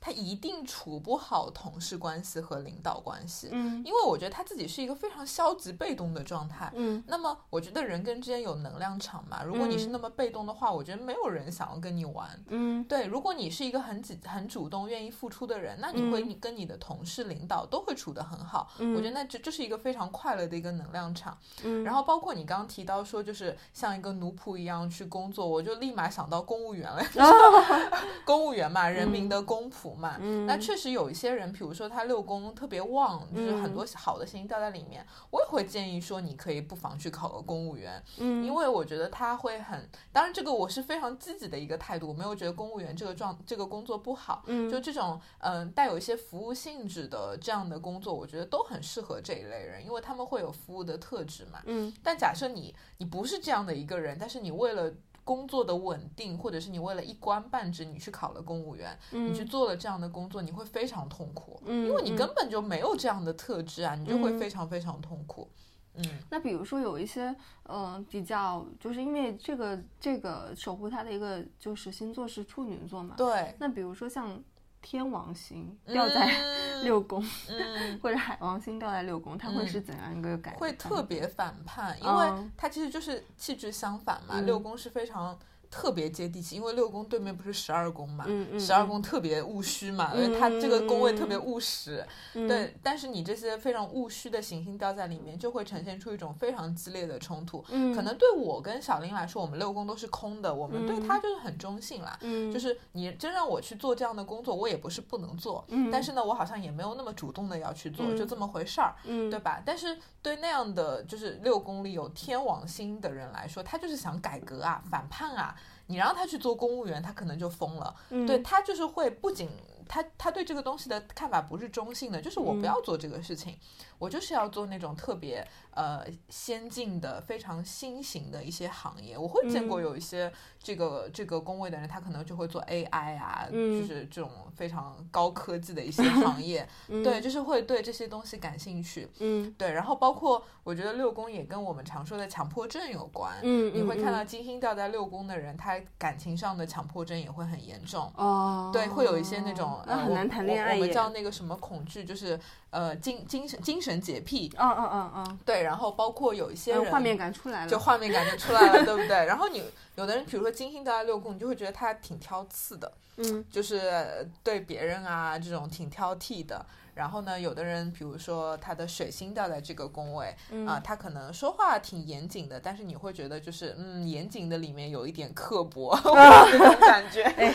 他一定处不好同事关系和领导关系，嗯，因为我觉得他自己是一个非常消极被动的状态，嗯，那么我觉得人跟之间有能量场嘛，如果你是那么被动的话，我觉得没有人想要跟你玩，嗯，对，如果你是一个很主很主动、愿意付出的人，那你会你跟你的同事、领导都会处得很好，我觉得那这这是一个非常快乐的一个能量场，嗯，然后包括你刚刚提到说就是像一个奴仆一样去工作，我就立马想到公务员了，公务员嘛，人民的公仆。福嘛。那确实有一些人，比如说他六宫特别旺，就是很多好的星星掉在里面，我也会建议说，你可以不妨去考个公务员。嗯，因为我觉得他会很，当然这个我是非常积极的一个态度，我没有觉得公务员这个状这个工作不好。嗯，就这种嗯带有一些服务性质的这样的工作，我觉得都很适合这一类人，因为他们会有服务的特质嘛。嗯，但假设你你不是这样的一个人，但是你为了工作的稳定，或者是你为了一官半职，你去考了公务员，你去做了这样的工作，你会非常痛苦，因为你根本就没有这样的特质啊，你就会非常非常痛苦。嗯，那比如说有一些，呃，比较就是因为这个这个守护他的一个就是星座是处女座嘛，对。那比如说像天王星掉在 六宫，或者海王星掉在六宫，它会是怎样一个感觉？会特别反叛，因为它其实就是气质相反嘛。六宫是非常。特别接地气，因为六宫对面不是十二宫嘛，十二宫特别务虚嘛，因为它这个宫位特别务实，对。但是你这些非常务虚的行星掉在里面，就会呈现出一种非常激烈的冲突。可能对我跟小林来说，我们六宫都是空的，我们对他就是很中性啦。就是你真让我去做这样的工作，我也不是不能做，但是呢，我好像也没有那么主动的要去做，就这么回事儿，对吧？但是对那样的就是六宫里有天王星的人来说，他就是想改革啊，反叛啊。你让他去做公务员，他可能就疯了。对他就是会不仅他他对这个东西的看法不是中性的，就是我不要做这个事情，我就是要做那种特别。呃，先进的非常新型的一些行业，我会见过有一些这个这个工位的人，他可能就会做 AI 啊，就是这种非常高科技的一些行业，对，就是会对这些东西感兴趣，嗯，对。然后包括我觉得六宫也跟我们常说的强迫症有关，嗯，你会看到金星掉在六宫的人，他感情上的强迫症也会很严重，哦，对，会有一些那种很难谈恋爱，我们叫那个什么恐惧，就是呃精精神精神洁癖，嗯嗯嗯嗯，对。然后包括有一些人，画面感出来了，就画面感就出来了，对不对？然后你有的人，比如说金星掉在六宫，你就会觉得他挺挑刺的，嗯，就是对别人啊这种挺挑剔的。然后呢，有的人，比如说他的水星掉在这个宫位，啊，他可能说话挺严谨的，但是你会觉得就是嗯，严谨的里面有一点刻薄 感觉。哎，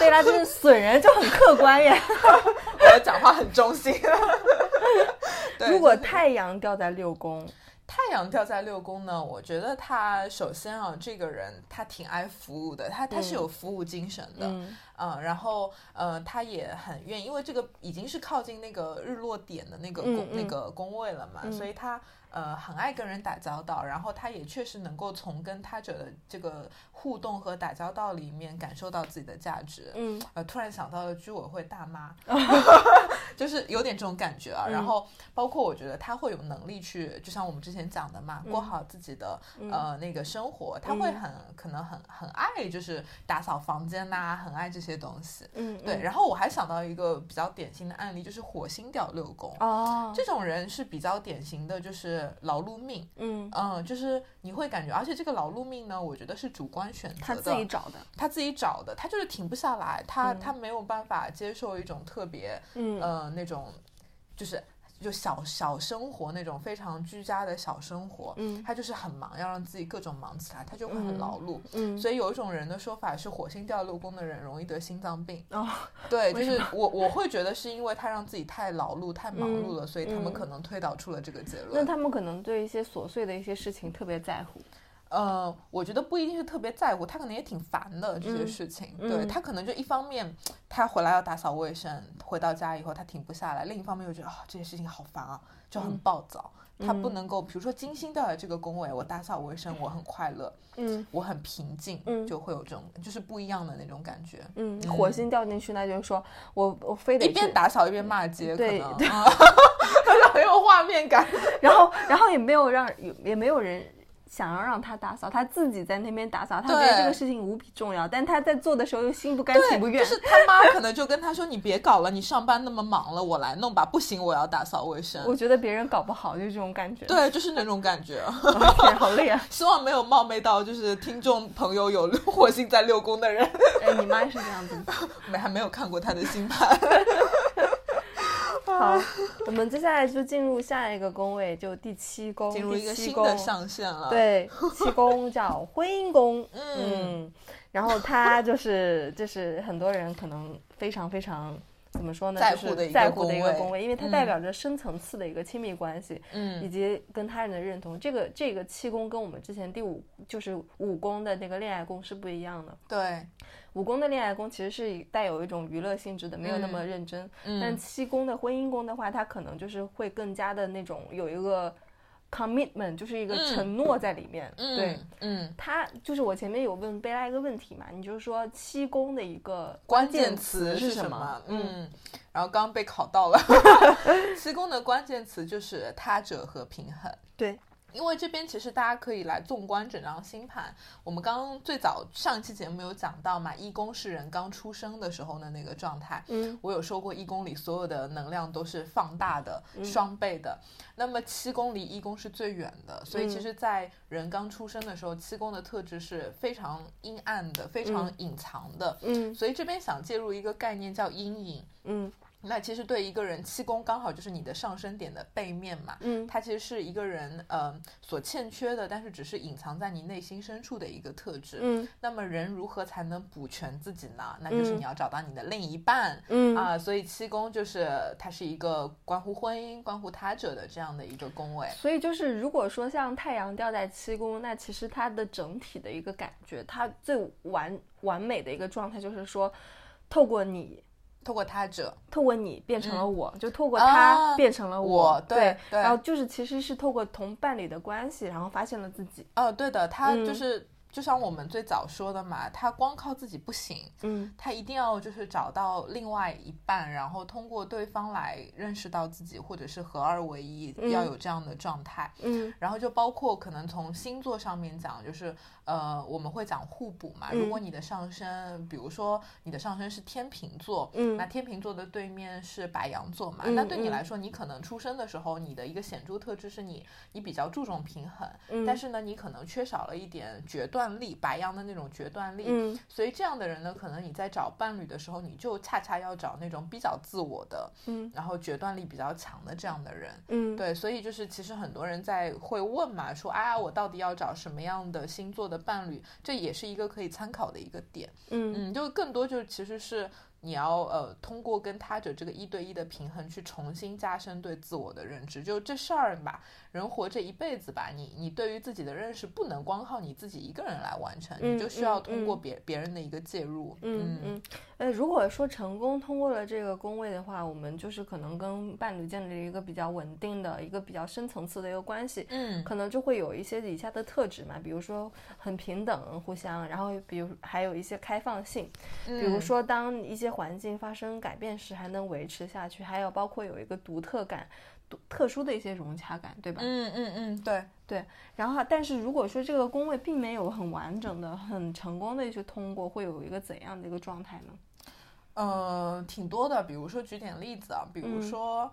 对啦，就是损人就很客观呀，我讲话很中性。如果太阳掉在六宫，太阳掉在六宫呢？我觉得他首先啊，这个人他挺爱服务的，他他是有服务精神的，嗯，然后呃，他也很愿意，因为这个已经是靠近那个日落点的那个宫那个宫位了嘛，所以他。呃，很爱跟人打交道，然后他也确实能够从跟他者的这个互动和打交道里面感受到自己的价值。嗯，呃，突然想到了居委会大妈 就是有点这种感觉啊。然后包括我觉得他会有能力去，就像我们之前讲的嘛，过好自己的呃那个生活，他会很可能很很爱就是打扫房间呐，很爱这些东西。嗯，对。然后我还想到一个比较典型的案例，就是火星掉六宫。哦，这种人是比较典型的，就是。劳碌命，嗯嗯，就是你会感觉，而且这个劳碌命呢，我觉得是主观选择的，他自己找的，他自己找的，他就是停不下来，他他没有办法接受一种特别，嗯呃那种，就是。就小小生活那种非常居家的小生活，嗯，他就是很忙，要让自己各种忙起来，他就会很劳碌，嗯，所以有一种人的说法是，火星掉六宫的人容易得心脏病，哦，对，就是我我会觉得是因为他让自己太劳碌、太忙碌了，所以他们可能推导出了这个结论。那他们可能对一些琐碎的一些事情特别在乎。呃，我觉得不一定是特别在乎，他可能也挺烦的这些事情。对他可能就一方面，他回来要打扫卫生，回到家以后他停不下来；另一方面又觉得啊，这些事情好烦啊，就很暴躁。他不能够，比如说金星掉在这个工位，我打扫卫生，我很快乐，嗯，我很平静，嗯，就会有这种就是不一样的那种感觉。嗯，火星掉进去，那就是说我我非得一边打扫一边骂街，对对，很有画面感。然后然后也没有让也也没有人。想要让他打扫，他自己在那边打扫，他觉得这个事情无比重要，但他在做的时候又心不甘情不愿。就是他妈可能就跟他说：“你别搞了，你上班那么忙了，我来弄吧。”不行，我要打扫卫生。我觉得别人搞不好就是这种感觉。对，就是那种感觉。天，好累啊！希望没有冒昧到就是听众朋友有 火星在六宫的人。哎，你妈是这样子，没还没有看过他的星盘。好，我们接下来就进入下一个宫位，就第七宫，进入一个新的上线了。对，七宫叫婚姻宫，嗯，然后它就是就是很多人可能非常非常怎么说呢？在乎的在乎的一个宫位，因为它代表着深层次的一个亲密关系，嗯，以及跟他人的认同。这个这个七宫跟我们之前第五就是五宫的那个恋爱宫是不一样的。对，五宫的恋爱宫其实是带有一种娱乐性质的，没有那么认真。但七宫的婚姻宫的话，它可能就是会更加的那种有一个。commitment 就是一个承诺在里面，对，嗯，他就是我前面有问贝拉一个问题嘛，你就是说七宫的一个关键词是什么？嗯，然后刚刚被考到了，七宫的关键词就是他者和平衡，对。因为这边其实大家可以来纵观整张星盘，我们刚刚最早上一期节目有讲到嘛，一宫是人刚出生的时候的那个状态。嗯，我有说过一宫里所有的能量都是放大的、双倍的。那么七宫离一宫是最远的，所以其实，在人刚出生的时候，七宫的特质是非常阴暗的、非常隐藏的。嗯，所以这边想介入一个概念叫阴影。嗯。那其实对一个人，七宫刚好就是你的上升点的背面嘛，嗯，它其实是一个人呃所欠缺的，但是只是隐藏在你内心深处的一个特质，嗯。那么人如何才能补全自己呢？那就是你要找到你的另一半，嗯啊，所以七宫就是它是一个关乎婚姻、关乎他者的这样的一个宫位。所以就是如果说像太阳掉在七宫，那其实它的整体的一个感觉，它最完完美的一个状态就是说，透过你。透过他者，透过你变成了我，就透过他变成了我，对，然后就是其实是透过同伴侣的关系，然后发现了自己。哦，对的，他就是。就像我们最早说的嘛，他光靠自己不行，嗯，他一定要就是找到另外一半，然后通过对方来认识到自己，或者是合二为一，要有这样的状态，嗯，然后就包括可能从星座上面讲，就是呃，我们会讲互补嘛。如果你的上升，比如说你的上升是天平座，嗯，那天平座的对面是白羊座嘛，那对你来说，你可能出生的时候，你的一个显著特质是你你比较注重平衡，但是呢，你可能缺少了一点决断。断力，白羊的那种决断力，嗯，所以这样的人呢，可能你在找伴侣的时候，你就恰恰要找那种比较自我的，嗯，然后决断力比较强的这样的人，嗯，对，所以就是其实很多人在会问嘛，说啊，我到底要找什么样的星座的伴侣？这也是一个可以参考的一个点，嗯嗯，就更多就是其实是。你要呃通过跟他者这个一对一的平衡去重新加深对自我的认知，就这事儿吧，人活这一辈子吧，你你对于自己的认识不能光靠你自己一个人来完成，你就需要通过别别人的一个介入。嗯嗯，呃，如果说成功通过了这个宫位的话，我们就是可能跟伴侣建立了一个比较稳定的一个比较深层次的一个关系，嗯，可能就会有一些以下的特质嘛，比如说很平等互相，然后比如还有一些开放性，比如说当一些环境发生改变时还能维持下去，还有包括有一个独特感、独特殊的一些融洽感，对吧？嗯嗯嗯，对对。然后，但是如果说这个宫位并没有很完整的、很成功的去通过，会有一个怎样的一个状态呢？呃，挺多的，比如说举点例子啊，比如说。嗯，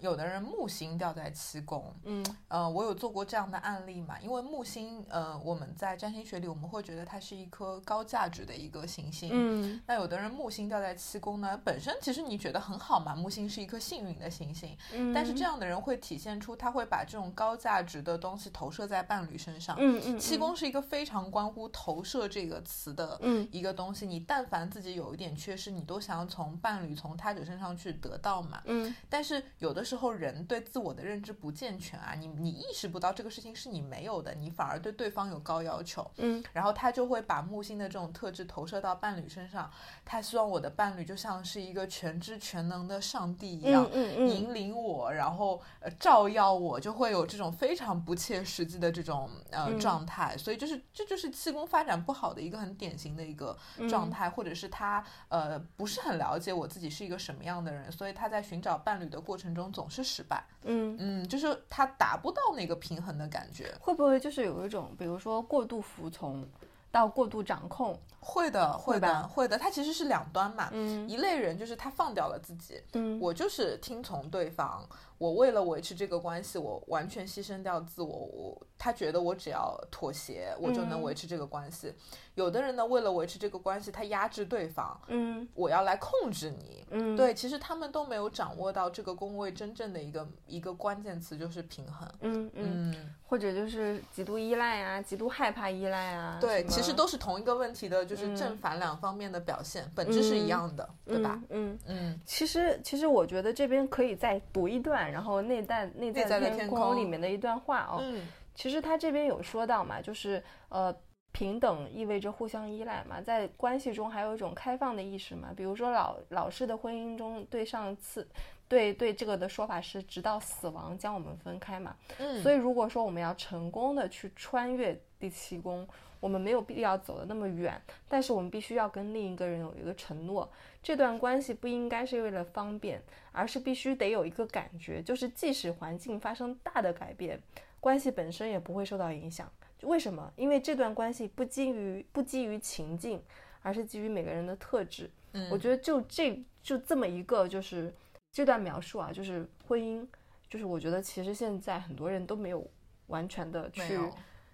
有的人木星掉在七宫，嗯，呃，我有做过这样的案例嘛？因为木星，呃，我们在占星学里，我们会觉得它是一颗高价值的一个行星，嗯，那有的人木星掉在七宫呢，本身其实你觉得很好嘛，木星是一颗幸运的行星，嗯，但是这样的人会体现出他会把这种高价值的东西投射在伴侣身上，嗯嗯，七宫是一个非常关乎投射这个词的一个东西，你但凡自己有一点缺失，你都想要从伴侣、从他者身上去得到嘛，嗯，但是。是有的时候人对自我的认知不健全啊，你你意识不到这个事情是你没有的，你反而对对方有高要求，嗯，然后他就会把木星的这种特质投射到伴侣身上，他希望我的伴侣就像是一个全知全能的上帝一样，嗯嗯，引领我，然后呃照耀我，就会有这种非常不切实际的这种呃状态，所以就是这就是气功发展不好的一个很典型的一个状态，或者是他呃不是很了解我自己是一个什么样的人，所以他在寻找伴侣的。过程中总是失败，嗯嗯，就是他达不到那个平衡的感觉，会不会就是有一种，比如说过度服从到过度掌控？会的，会的，会的，它其实是两端嘛，嗯，一类人就是他放掉了自己，嗯，我就是听从对方，我为了维持这个关系，我完全牺牲掉自我，我他觉得我只要妥协，我就能维持这个关系。有的人呢，为了维持这个关系，他压制对方，嗯，我要来控制你，嗯，对，其实他们都没有掌握到这个宫位真正的一个一个关键词，就是平衡，嗯嗯，或者就是极度依赖啊，极度害怕依赖啊，对，其实都是同一个问题的。就是正反两方面的表现，本质是一样的，对吧？嗯嗯。其实，其实我觉得这边可以再读一段，然后内在内在的天空里面的一段话哦。嗯。其实他这边有说到嘛，就是呃。平等意味着互相依赖嘛，在关系中还有一种开放的意识嘛。比如说老老式的婚姻中，对上次对对这个的说法是直到死亡将我们分开嘛。嗯，所以如果说我们要成功的去穿越第七宫，我们没有必要走得那么远，但是我们必须要跟另一个人有一个承诺，这段关系不应该是为了方便，而是必须得有一个感觉，就是即使环境发生大的改变，关系本身也不会受到影响。为什么？因为这段关系不基于不基于情境，而是基于每个人的特质。嗯，我觉得就这就这么一个就是这段描述啊，就是婚姻，就是我觉得其实现在很多人都没有完全的去，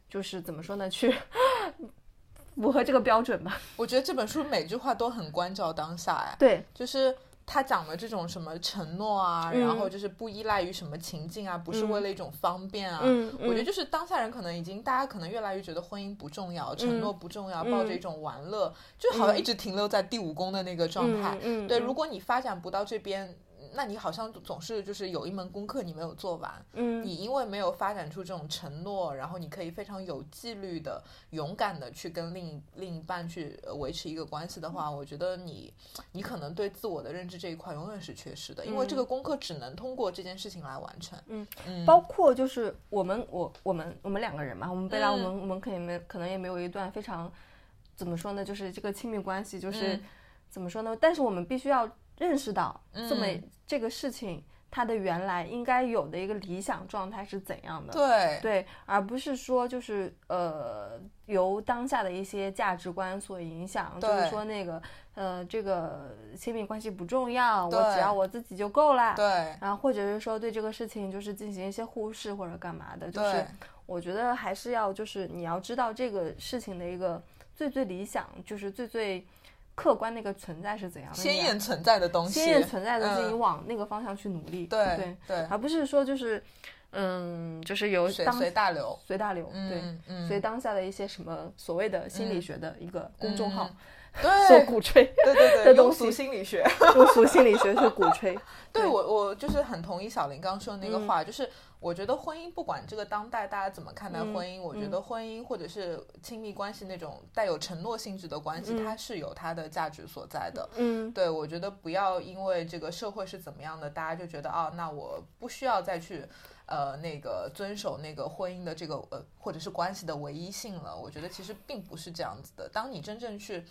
就是怎么说呢，去符合这个标准吧。我觉得这本书每句话都很关照当下，哎，对，就是。他讲的这种什么承诺啊，然后就是不依赖于什么情境啊，不是为了一种方便啊。我觉得就是当下人可能已经，大家可能越来越觉得婚姻不重要，承诺不重要，抱着一种玩乐，就好像一直停留在第五宫的那个状态。嗯对，如果你发展不到这边。那你好像总是就是有一门功课你没有做完，嗯，你因为没有发展出这种承诺，然后你可以非常有纪律的、勇敢的去跟另一另一半去维持一个关系的话，我觉得你你可能对自我的认知这一块永远是缺失的，因为这个功课只能通过这件事情来完成。嗯嗯，包括就是我们我我们我们两个人嘛，我们贝拉我们我们可以没可能也没有一段非常怎么说呢，就是这个亲密关系就是怎么说呢？但是我们必须要。认识到这么这个事情，它的原来应该有的一个理想状态是怎样的？对对，而不是说就是呃由当下的一些价值观所影响，就是说那个呃这个亲密关系不重要，我只要我自己就够了。对，然后或者是说对这个事情就是进行一些忽视或者干嘛的，就是我觉得还是要就是你要知道这个事情的一个最最理想，就是最最。客观那个存在是怎样的？鲜艳存在的东西，鲜艳存在的，东西，你往那个方向去努力。对对对，而不是说就是，嗯，就是由随随大流，随大流。对，随当下的一些什么所谓的心理学的一个公众号。对，鼓吹，对对对，庸俗心理学，庸俗心理学是鼓吹。对我，我就是很同意小林刚说的那个话，就是我觉得婚姻不管这个当代大家怎么看待婚姻，我觉得婚姻或者是亲密关系那种带有承诺性质的关系，它是有它的价值所在的。嗯，对，我觉得不要因为这个社会是怎么样的，大家就觉得啊，那我不需要再去。呃，那个遵守那个婚姻的这个呃，或者是关系的唯一性了，我觉得其实并不是这样子的。当你真正去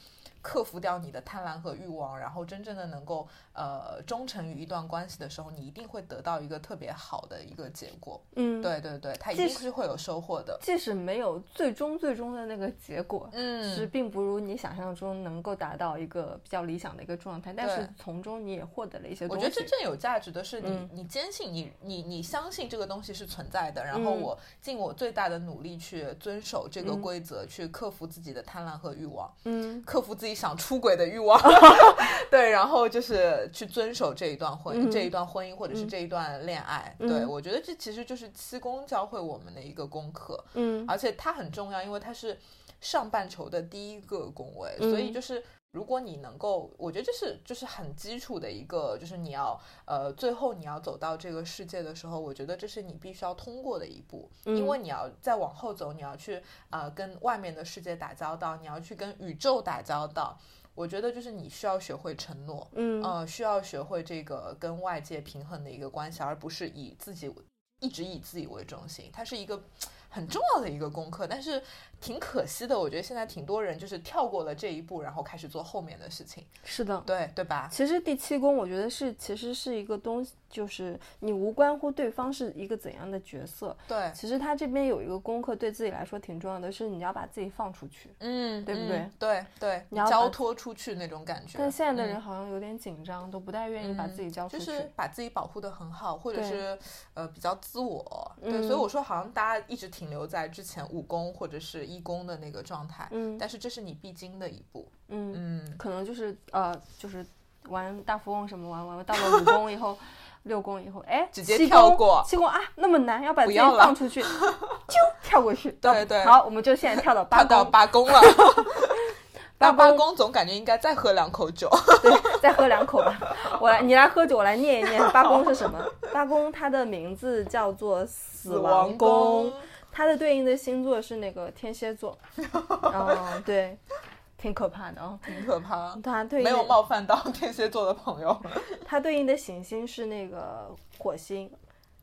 克服掉你的贪婪和欲望，然后真正的能够呃忠诚于一段关系的时候，你一定会得到一个特别好的一个结果。嗯，对对对，它一定是会有收获的。即使没有最终最终的那个结果，嗯，是并不如你想象中能够达到一个比较理想的一个状态，但是从中你也获得了一些。我觉得真正有价值的是你，你坚信你你你相信这个。东西是存在的，然后我尽我最大的努力去遵守这个规则，去克服自己的贪婪和欲望，嗯，克服自己想出轨的欲望，对，然后就是去遵守这一段婚这一段婚姻或者是这一段恋爱，对我觉得这其实就是七宫教会我们的一个功课，嗯，而且它很重要，因为它是上半球的第一个宫位，所以就是。如果你能够，我觉得这是就是很基础的一个，就是你要呃，最后你要走到这个世界的时候，我觉得这是你必须要通过的一步，因为你要再往后走，你要去呃跟外面的世界打交道，你要去跟宇宙打交道。我觉得就是你需要学会承诺，嗯，呃，需要学会这个跟外界平衡的一个关系，而不是以自己一直以自己为中心，它是一个。很重要的一个功课，但是挺可惜的。我觉得现在挺多人就是跳过了这一步，然后开始做后面的事情。是的，对对吧？其实第七宫，我觉得是其实是一个东西。就是你无关乎对方是一个怎样的角色，对。其实他这边有一个功课，对自己来说挺重要的，是你要把自己放出去，嗯，对不对？对对，你要交托出去那种感觉。但现在的人好像有点紧张，都不太愿意把自己交出去，就是把自己保护的很好，或者是呃比较自我。对，所以我说好像大家一直停留在之前五宫或者是一宫的那个状态，嗯，但是这是你必经的一步，嗯嗯，可能就是呃就是玩大富翁什么玩玩到了五宫以后。六宫以后，哎，直接跳过七宫啊，那么难，要把自己放出去，就跳过去。对对，好，我们就现在跳到八 到八宫了。八八宫总感觉应该再喝两口酒。对，再喝两口吧。我来，你来喝酒，我来念一念八宫是什么。八宫它的名字叫做死亡宫，它的对应的星座是那个天蝎座。嗯，对，挺可怕的哦，挺可怕。它对没有冒犯到 天蝎座的朋友。它对应的行星是那个火星。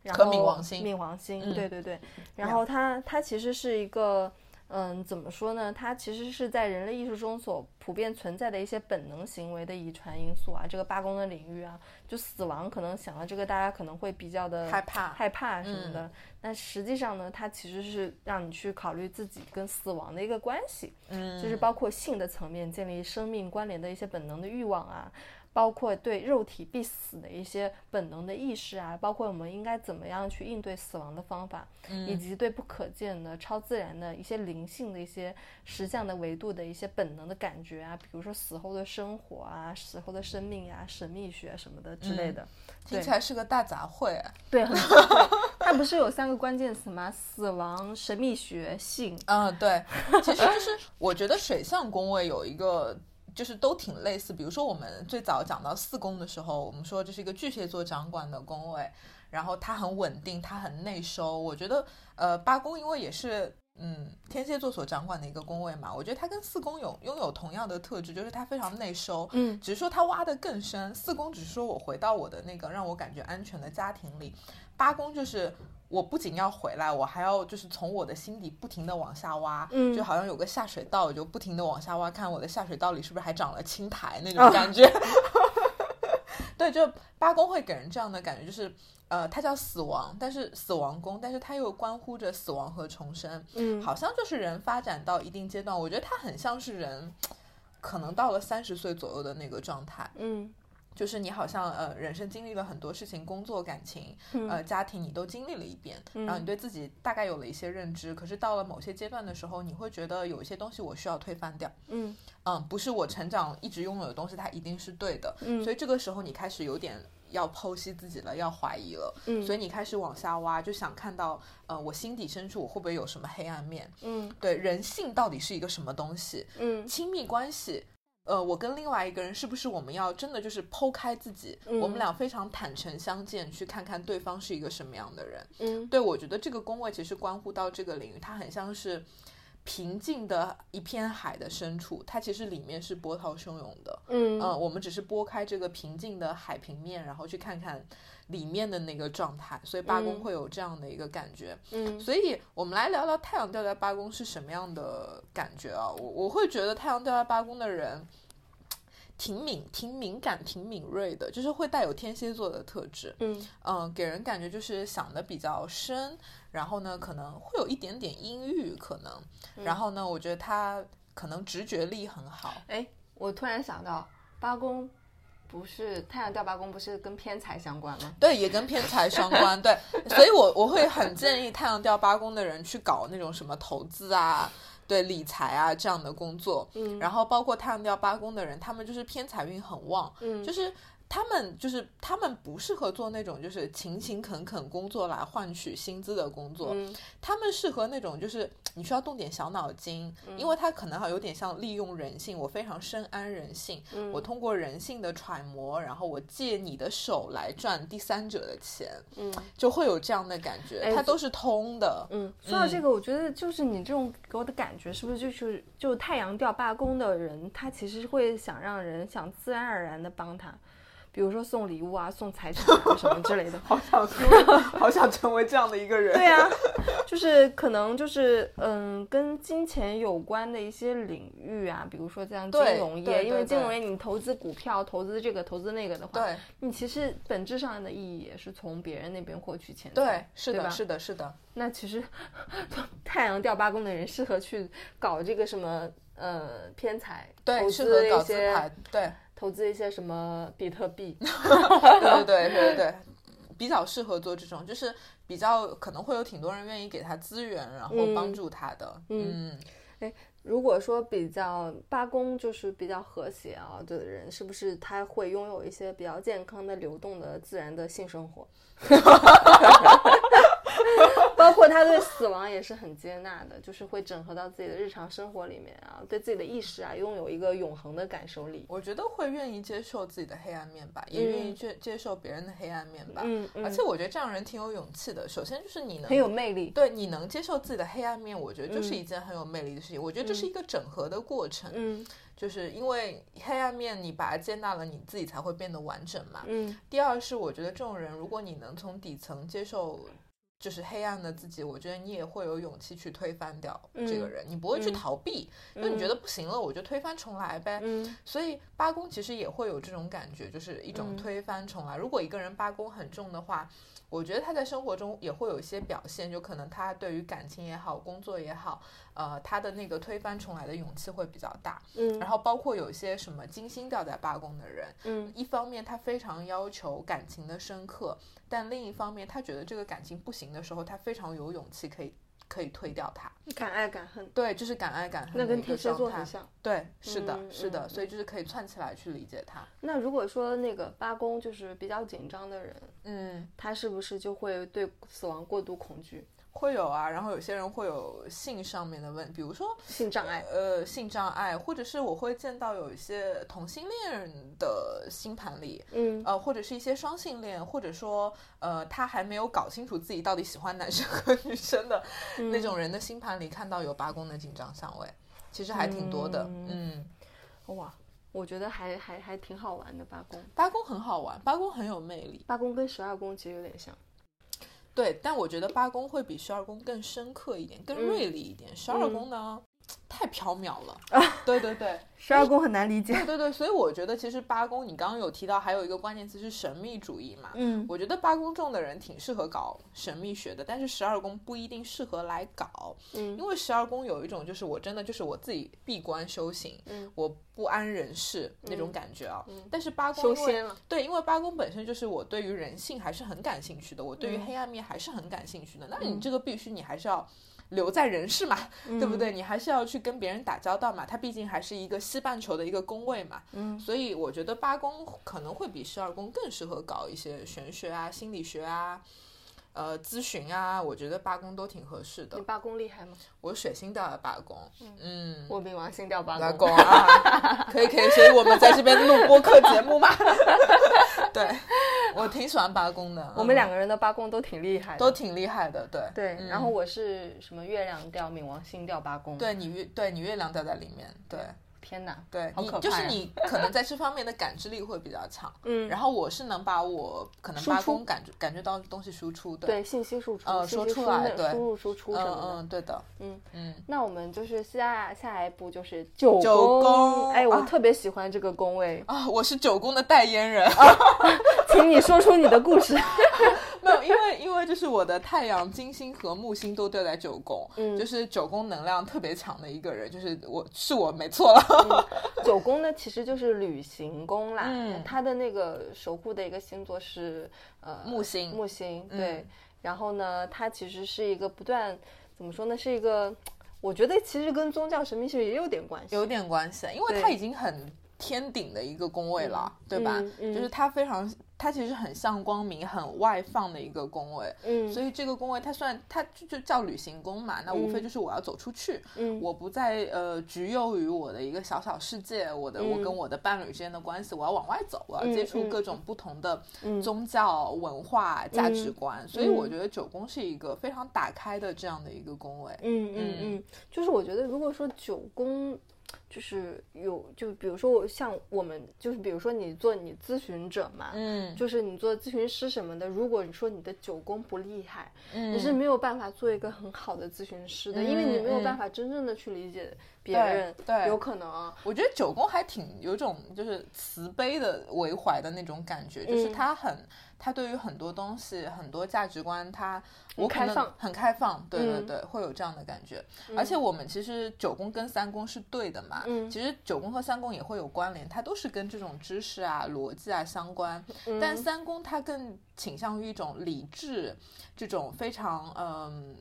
然后冥王星，冥王星，对对对，然后它它其实是一个，嗯，怎么说呢？它其实是在人类艺术中所普遍存在的一些本能行为的遗传因素啊。这个罢工的领域啊，就死亡，可能想到这个，大家可能会比较的害怕害怕什么的。那实际上呢，它其实是让你去考虑自己跟死亡的一个关系，嗯，就是包括性的层面，建立生命关联的一些本能的欲望啊。包括对肉体必死的一些本能的意识啊，包括我们应该怎么样去应对死亡的方法，以及对不可见的、超自然的一些灵性的一些实相的维度的一些本能的感觉啊，比如说死后的生活啊、死后的生命呀、神秘学什么的之类的，听起来是个大杂烩。对，很杂烩。它不是有三个关键词吗？死亡、神秘学、性。嗯，对。其实就是我觉得水象宫位有一个。就是都挺类似，比如说我们最早讲到四宫的时候，我们说这是一个巨蟹座掌管的宫位，然后它很稳定，它很内收。我觉得，呃，八宫因为也是嗯天蝎座所掌管的一个宫位嘛，我觉得它跟四宫有拥有同样的特质，就是它非常内收，嗯，只是说它挖的更深。四宫只是说我回到我的那个让我感觉安全的家庭里，八宫就是。我不仅要回来，我还要就是从我的心底不停的往下挖，就好像有个下水道，我就不停的往下挖，看我的下水道里是不是还长了青苔那种感觉。对，就八宫会给人这样的感觉，就是呃，它叫死亡，但是死亡宫，但是它又关乎着死亡和重生。嗯，好像就是人发展到一定阶段，我觉得它很像是人，可能到了三十岁左右的那个状态。嗯。就是你好像呃，人生经历了很多事情，工作、感情、呃，家庭，你都经历了一遍，然后你对自己大概有了一些认知。可是到了某些阶段的时候，你会觉得有一些东西我需要推翻掉。嗯嗯，不是我成长一直拥有的东西，它一定是对的。嗯，所以这个时候你开始有点要剖析自己了，要怀疑了。嗯，所以你开始往下挖，就想看到呃，我心底深处我会不会有什么黑暗面？嗯，对，人性到底是一个什么东西？嗯，亲密关系。呃，我跟另外一个人是不是我们要真的就是剖开自己，我们俩非常坦诚相见，去看看对方是一个什么样的人？嗯，对，我觉得这个宫位其实关乎到这个领域，它很像是平静的一片海的深处，它其实里面是波涛汹涌的。嗯，呃，我们只是拨开这个平静的海平面，然后去看看里面的那个状态，所以八宫会有这样的一个感觉。嗯，所以我们来聊聊太阳掉在八宫是什么样的感觉啊？我我会觉得太阳掉在八宫的人。挺敏、挺敏感、挺敏锐的，就是会带有天蝎座的特质。嗯嗯，给人感觉就是想的比较深，然后呢，可能会有一点点阴郁，可能。然后呢，我觉得他可能直觉力很好。哎，我突然想到，八宫不是太阳掉八宫，不是跟偏财相关吗？对，也跟偏财相关。对，所以我我会很建议太阳掉八宫的人去搞那种什么投资啊。对理财啊这样的工作，嗯，然后包括太阳掉八宫的人，他们就是偏财运很旺，嗯，就是。他们就是他们不适合做那种就是勤勤恳恳工作来换取薪资的工作，他们适合那种就是你需要动点小脑筋，因为他可能还有点像利用人性，我非常深谙人性，我通过人性的揣摩，然后我借你的手来赚第三者的钱，嗯，就会有这样的感觉，它都是通的。嗯，说到这个，我觉得就是你这种给我的感觉，是不是就是就太阳掉八宫的人，他其实会想让人想自然而然的帮他。比如说送礼物啊，送财产啊什么之类的，好想成为，好想成为这样的一个人。对啊，就是可能就是嗯，跟金钱有关的一些领域啊，比如说像金融业，因为金融业你投资股票、投资这个、投资那个的话，对，你其实本质上的意义也是从别人那边获取钱。对，是的，是的，是的。那其实 太阳掉八宫的人适合去搞这个什么呃偏财，对，适合搞资牌，对。投资一些什么比特币？对对对对对，比较适合做这种，就是比较可能会有挺多人愿意给他资源，然后帮助他的。嗯，哎，如果说比较八宫就是比较和谐啊的人，是不是他会拥有一些比较健康的、流动的、自然的性生活？包括他对死亡也是很接纳的，就是会整合到自己的日常生活里面啊，对自己的意识啊，拥有一个永恒的感受力。我觉得会愿意接受自己的黑暗面吧，也愿意接接受别人的黑暗面吧。嗯嗯。而且我觉得这样人挺有勇气的。首先就是你能很有魅力，对你能接受自己的黑暗面，我觉得就是一件很有魅力的事情。我觉得这是一个整合的过程。嗯。就是因为黑暗面，你把它接纳了，你自己才会变得完整嘛。嗯。第二是，我觉得这种人，如果你能从底层接受，就是黑暗的自己，我觉得你也会有勇气去推翻掉这个人，你不会去逃避，因为你觉得不行了，我就推翻重来呗。嗯。所以八宫其实也会有这种感觉，就是一种推翻重来。如果一个人八宫很重的话。我觉得他在生活中也会有一些表现，就可能他对于感情也好，工作也好，呃，他的那个推翻重来的勇气会比较大。嗯，然后包括有一些什么金星掉在八宫的人，嗯，一方面他非常要求感情的深刻，但另一方面他觉得这个感情不行的时候，他非常有勇气可以。可以推掉它，敢爱敢恨，对，就是敢爱敢恨。那跟天蝎座很像，对，是的，是的，所以就是可以串起来去理解他。那如果说那个八宫就是比较紧张的人，嗯，他是不是就会对死亡过度恐惧？会有啊，然后有些人会有性上面的问，比如说性障碍，呃，性障碍，或者是我会见到有一些同性恋的星盘里，嗯，呃，或者是一些双性恋，或者说呃，他还没有搞清楚自己到底喜欢男生和女生的那种人的星盘里，看到有八宫的紧张相位，其实还挺多的，嗯，哇，我觉得还还还挺好玩的，八宫，八宫很好玩，八宫很有魅力，八宫跟十二宫其实有点像。对，但我觉得八宫会比十二宫更深刻一点，更锐利一点。十二宫呢，太缥缈了。对对对，十二宫很难理解。对对对，所以我觉得其实八宫，你刚刚有提到还有一个关键词是神秘主义嘛。嗯，我觉得八宫重的人挺适合搞神秘学的，但是十二宫不一定适合来搞。嗯，因为十二宫有一种就是我真的就是我自己闭关修行，嗯，我。不安人事那种感觉啊，嗯但是八宫修仙了，对，因为八宫本身就是我对于人性还是很感兴趣的，我对于黑暗面还是很感兴趣的。那你这个必须你还是要留在人世嘛，对不对？你还是要去跟别人打交道嘛，它毕竟还是一个西半球的一个宫位嘛。嗯，所以我觉得八宫可能会比十二宫更适合搞一些玄学啊、心理学啊。呃，咨询啊，我觉得八宫都挺合适的。你八宫厉害吗？我水星掉了八宫，嗯，我冥王星掉八宫啊，可以可以，所以我们在这边录播客节目嘛。对，我挺喜欢八宫的。我们两个人的八宫都挺厉害，都挺厉害的，对对。然后我是什么月亮调冥王星掉八宫，对你月对你月亮掉在里面，对。天哪，对，你就是你可能在这方面的感知力会比较强，嗯，然后我是能把我可能八宫感觉感觉到东西输出，对，信息输出，呃，说出来，对，输入输出什么的，嗯，对的，嗯嗯，那我们就是下下一步就是九宫，哎，我特别喜欢这个宫位啊，我是九宫的代言人，请你说出你的故事。没有，因为因为就是我的太阳、金星和木星都掉在九宫，嗯，就是九宫能量特别强的一个人，就是我是我没错了。九宫呢，其实就是旅行宫啦，嗯，它的那个守护的一个星座是呃木星，木星，对。然后呢，它其实是一个不断怎么说呢，是一个我觉得其实跟宗教神秘学也有点关系，有点关系，因为它已经很天顶的一个宫位了，对吧？就是它非常。它其实很像光明、很外放的一个宫位，嗯，所以这个宫位它算它就就叫旅行宫嘛，那无非就是我要走出去，嗯，我不再呃局囿于我的一个小小世界，我的我跟我的伴侣之间的关系，我要往外走，我要接触各种不同的宗教文化价值观，所以我觉得九宫是一个非常打开的这样的一个宫位，嗯嗯。嗯，就是我觉得如果说九宫。就是有，就比如说我像我们，就是比如说你做你咨询者嘛，嗯，就是你做咨询师什么的，如果你说你的九宫不厉害，嗯，你是没有办法做一个很好的咨询师的，因为你没有办法真正的去理解别人，对，有可能啊。我觉得九宫还挺有种就是慈悲的为怀的那种感觉，就是他很。他对于很多东西、很多价值观，他我可能很开放，对对对，会有这样的感觉。而且我们其实九宫跟三宫是对的嘛，嗯，其实九宫和三宫也会有关联，它都是跟这种知识啊、逻辑啊相关。但三宫它更倾向于一种理智，这种非常嗯。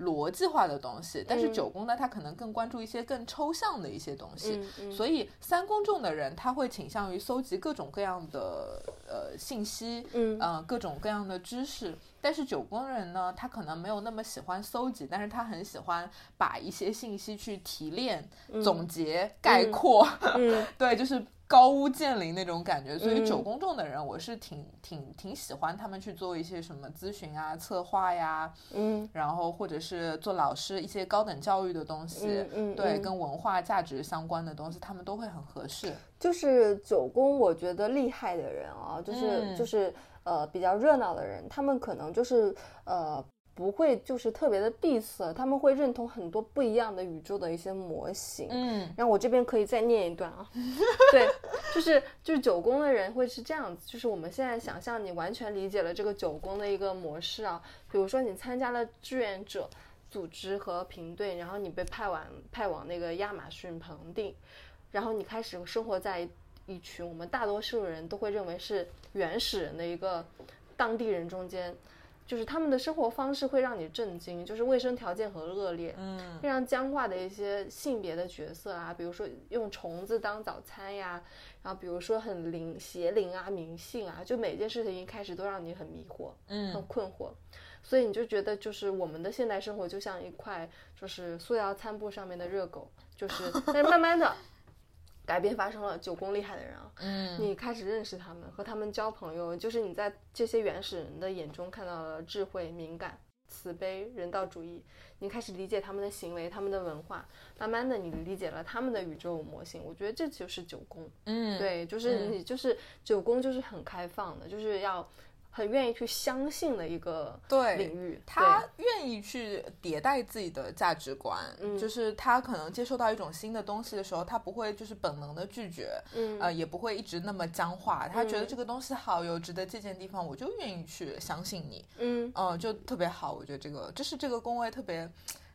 逻辑化的东西，但是九宫呢，他可能更关注一些更抽象的一些东西。所以三宫重的人，他会倾向于搜集各种各样的呃信息，嗯，呃，各种各样的知识。但是九宫人呢，他可能没有那么喜欢搜集，但是他很喜欢把一些信息去提炼、总结、概括。对，就是。高屋建瓴那种感觉，所以九宫重的人，我是挺挺挺喜欢他们去做一些什么咨询啊、策划呀，嗯，然后或者是做老师一些高等教育的东西，嗯，对，跟文化价值相关的东西，他们都会很合适。就是九宫，我觉得厉害的人啊，就是就是呃比较热闹的人，他们可能就是呃。不会就是特别的闭塞，他们会认同很多不一样的宇宙的一些模型。嗯，然后我这边可以再念一段啊。对，就是就是九宫的人会是这样子，就是我们现在想象你完全理解了这个九宫的一个模式啊。比如说你参加了志愿者组织和平队，然后你被派往派往那个亚马逊盆地，然后你开始生活在一群我们大多数人都会认为是原始人的一个当地人中间。就是他们的生活方式会让你震惊，就是卫生条件很恶劣，嗯，非常僵化的一些性别的角色啊，比如说用虫子当早餐呀，然后比如说很灵邪灵啊、迷信啊，就每件事情一开始都让你很迷惑，嗯，很困惑，所以你就觉得就是我们的现代生活就像一块就是塑料餐布上面的热狗，就是，但是慢慢的。改变发生了，九宫厉害的人啊，嗯，你开始认识他们，和他们交朋友，就是你在这些原始人的眼中看到了智慧、敏感、慈悲、人道主义，你开始理解他们的行为、他们的文化，慢慢的你理解了他们的宇宙模型。我觉得这就是九宫，嗯，对，就是你就是九宫就是很开放的，就是要。很愿意去相信的一个领域，他愿意去迭代自己的价值观，就是他可能接受到一种新的东西的时候，他不会就是本能的拒绝，呃，也不会一直那么僵化。他觉得这个东西好，有值得借鉴的地方，我就愿意去相信你，嗯，嗯，就特别好。我觉得这个这是这个工位特别。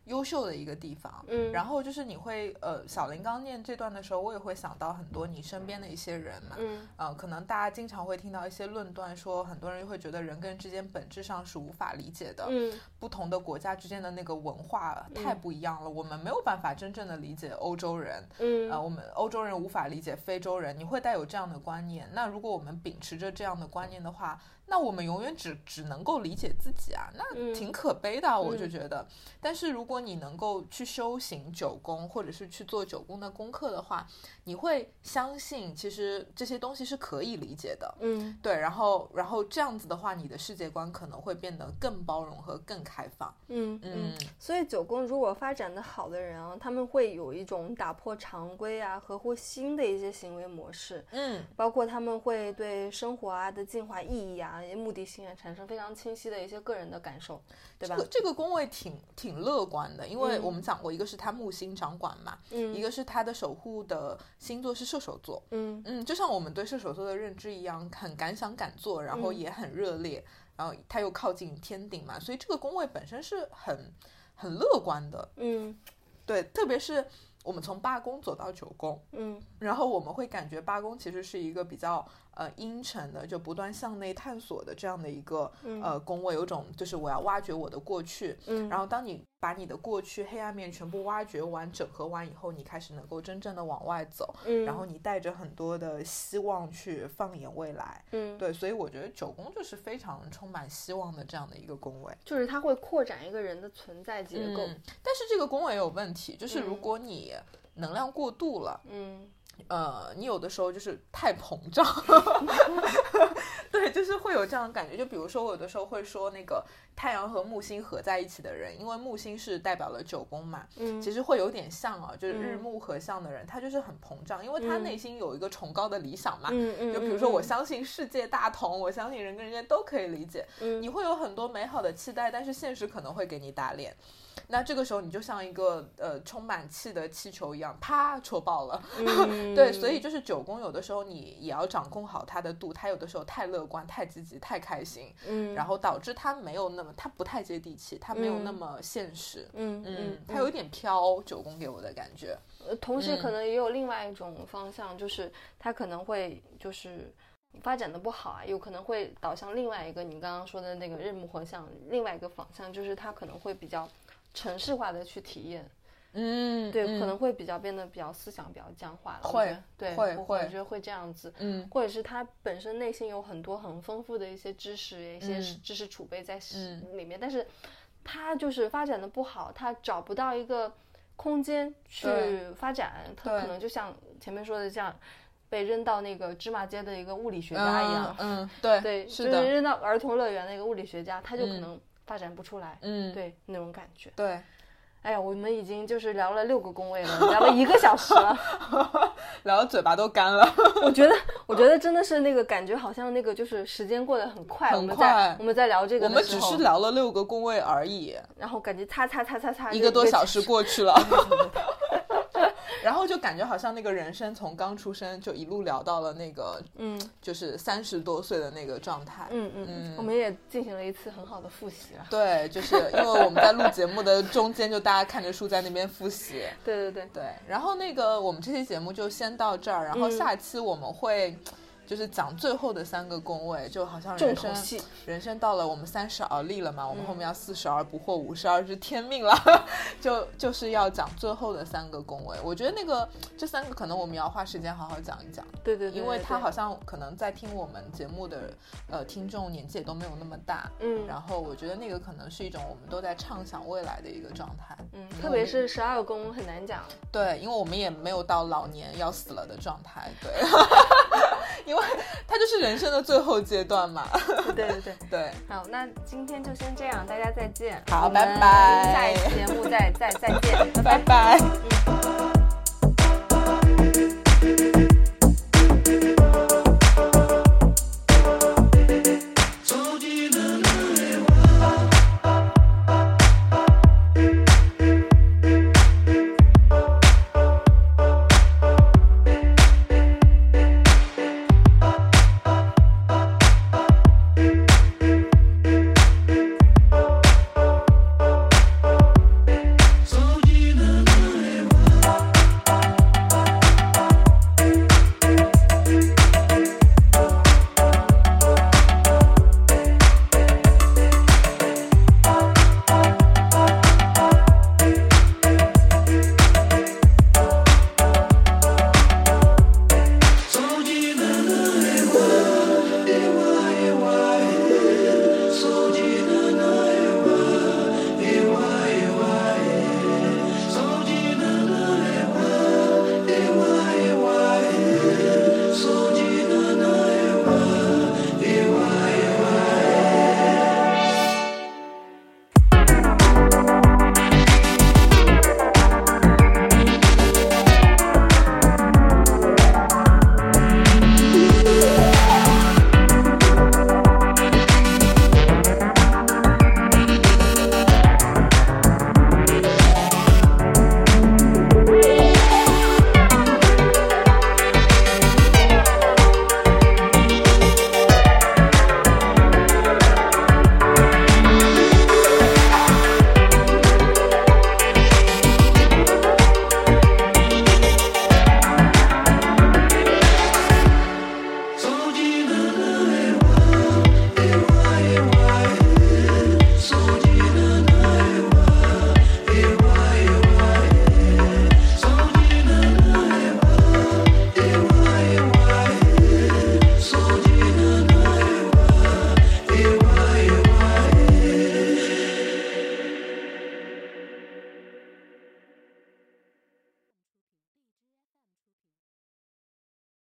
优秀的一个地方，嗯，然后就是你会，呃，小林刚念这段的时候，我也会想到很多你身边的一些人嘛，嗯，呃，可能大家经常会听到一些论断，说很多人会觉得人跟人之间本质上是无法理解的，嗯，不同的国家之间的那个文化太不一样了，我们没有办法真正的理解欧洲人，嗯，呃，我们欧洲人无法理解非洲人，你会带有这样的观念，那如果我们秉持着这样的观念的话。那我们永远只只能够理解自己啊，那挺可悲的，我就觉得。但是如果你能够去修行九宫，或者是去做九宫的功课的话，你会相信其实这些东西是可以理解的。嗯，对。然后，然后这样子的话，你的世界观可能会变得更包容和更开放。嗯嗯。所以九宫如果发展的好的人啊，他们会有一种打破常规啊、合乎新的一些行为模式。嗯，包括他们会对生活啊的进化意义啊。目的性啊，产生非常清晰的一些个人的感受，对吧？这个这个宫位挺挺乐观的，因为我们讲过，一个是他木星掌管嘛，嗯，一个是他的守护的星座是射手座，嗯。嗯，就像我们对射手座的认知一样，很敢想敢做，然后也很热烈，然后他又靠近天顶嘛，所以这个宫位本身是很很乐观的，嗯，对，特别是。我们从八宫走到九宫，嗯，然后我们会感觉八宫其实是一个比较呃阴沉的，就不断向内探索的这样的一个呃宫位，有种就是我要挖掘我的过去，嗯，然后当你把你的过去黑暗面全部挖掘完、整合完以后，你开始能够真正的往外走，嗯，然后你带着很多的希望去放眼未来，嗯，对，所以我觉得九宫就是非常充满希望的这样的一个宫位，就是它会扩展一个人的存在结构，但是这个宫位有问题，就是如果你能量过度了，嗯，呃，你有的时候就是太膨胀，对，就是会有这样的感觉。就比如说，我有的时候会说那个。太阳和木星合在一起的人，因为木星是代表了九宫嘛，嗯，其实会有点像啊，就是日木合相的人，他就是很膨胀，因为他内心有一个崇高的理想嘛，嗯嗯，就比如说我相信世界大同，我相信人跟人间都可以理解，嗯，你会有很多美好的期待，但是现实可能会给你打脸，那这个时候你就像一个呃充满气的气球一样，啪戳爆了，对，所以就是九宫有的时候你也要掌控好它的度，它有的时候太乐观、太积极、太开心，嗯，然后导致它没有那么。它不太接地气，它没有那么现实，嗯嗯，它有一点飘。九宫给我的感觉，呃，同时可能也有另外一种方向，就是它可能会就是发展的不好啊，有可能会导向另外一个你刚刚说的那个日木合相，另外一个方向就是它可能会比较城市化的去体验。嗯，对，可能会比较变得比较思想比较僵化了。会，对，会，会，我觉得会这样子。嗯，或者是他本身内心有很多很丰富的一些知识，一些知识储备在里面，但是他就是发展的不好，他找不到一个空间去发展，他可能就像前面说的，像被扔到那个芝麻街的一个物理学家一样。嗯，对，对，是的，扔到儿童乐园的一个物理学家，他就可能发展不出来。嗯，对，那种感觉。对。哎呀，我们已经就是聊了六个工位了，聊了一个小时了，聊的嘴巴都干了。我觉得，我觉得真的是那个感觉，好像那个就是时间过得很快。很快。我们在聊这个，我们只是聊了六个工位而已。然后感觉擦擦擦擦擦，一个多小时过去了。然后就感觉好像那个人生从刚出生就一路聊到了那个，嗯，就是三十多岁的那个状态。嗯嗯嗯，我们也进行了一次很好的复习了。对，就是因为我们在录节目的中间，就大家看着书在那边复习。对对对对。然后那个我们这期节目就先到这儿，然后下期我们会。就是讲最后的三个宫位，就好像人生人生到了我们三十而立了嘛，我们后面要四十而不惑，五十而知天命了，就就是要讲最后的三个宫位。我觉得那个这三个可能我们要花时间好好讲一讲。对对，因为他好像可能在听我们节目的呃听众年纪也都没有那么大，嗯，然后我觉得那个可能是一种我们都在畅想未来的一个状态，嗯，特别是十二宫很难讲。对，因为我们也没有到老年要死了的状态，对。因为他就是人生的最后阶段嘛。对对对 对。好那今天就先这样大家再见。好拜拜下一期节目再再再见。拜拜。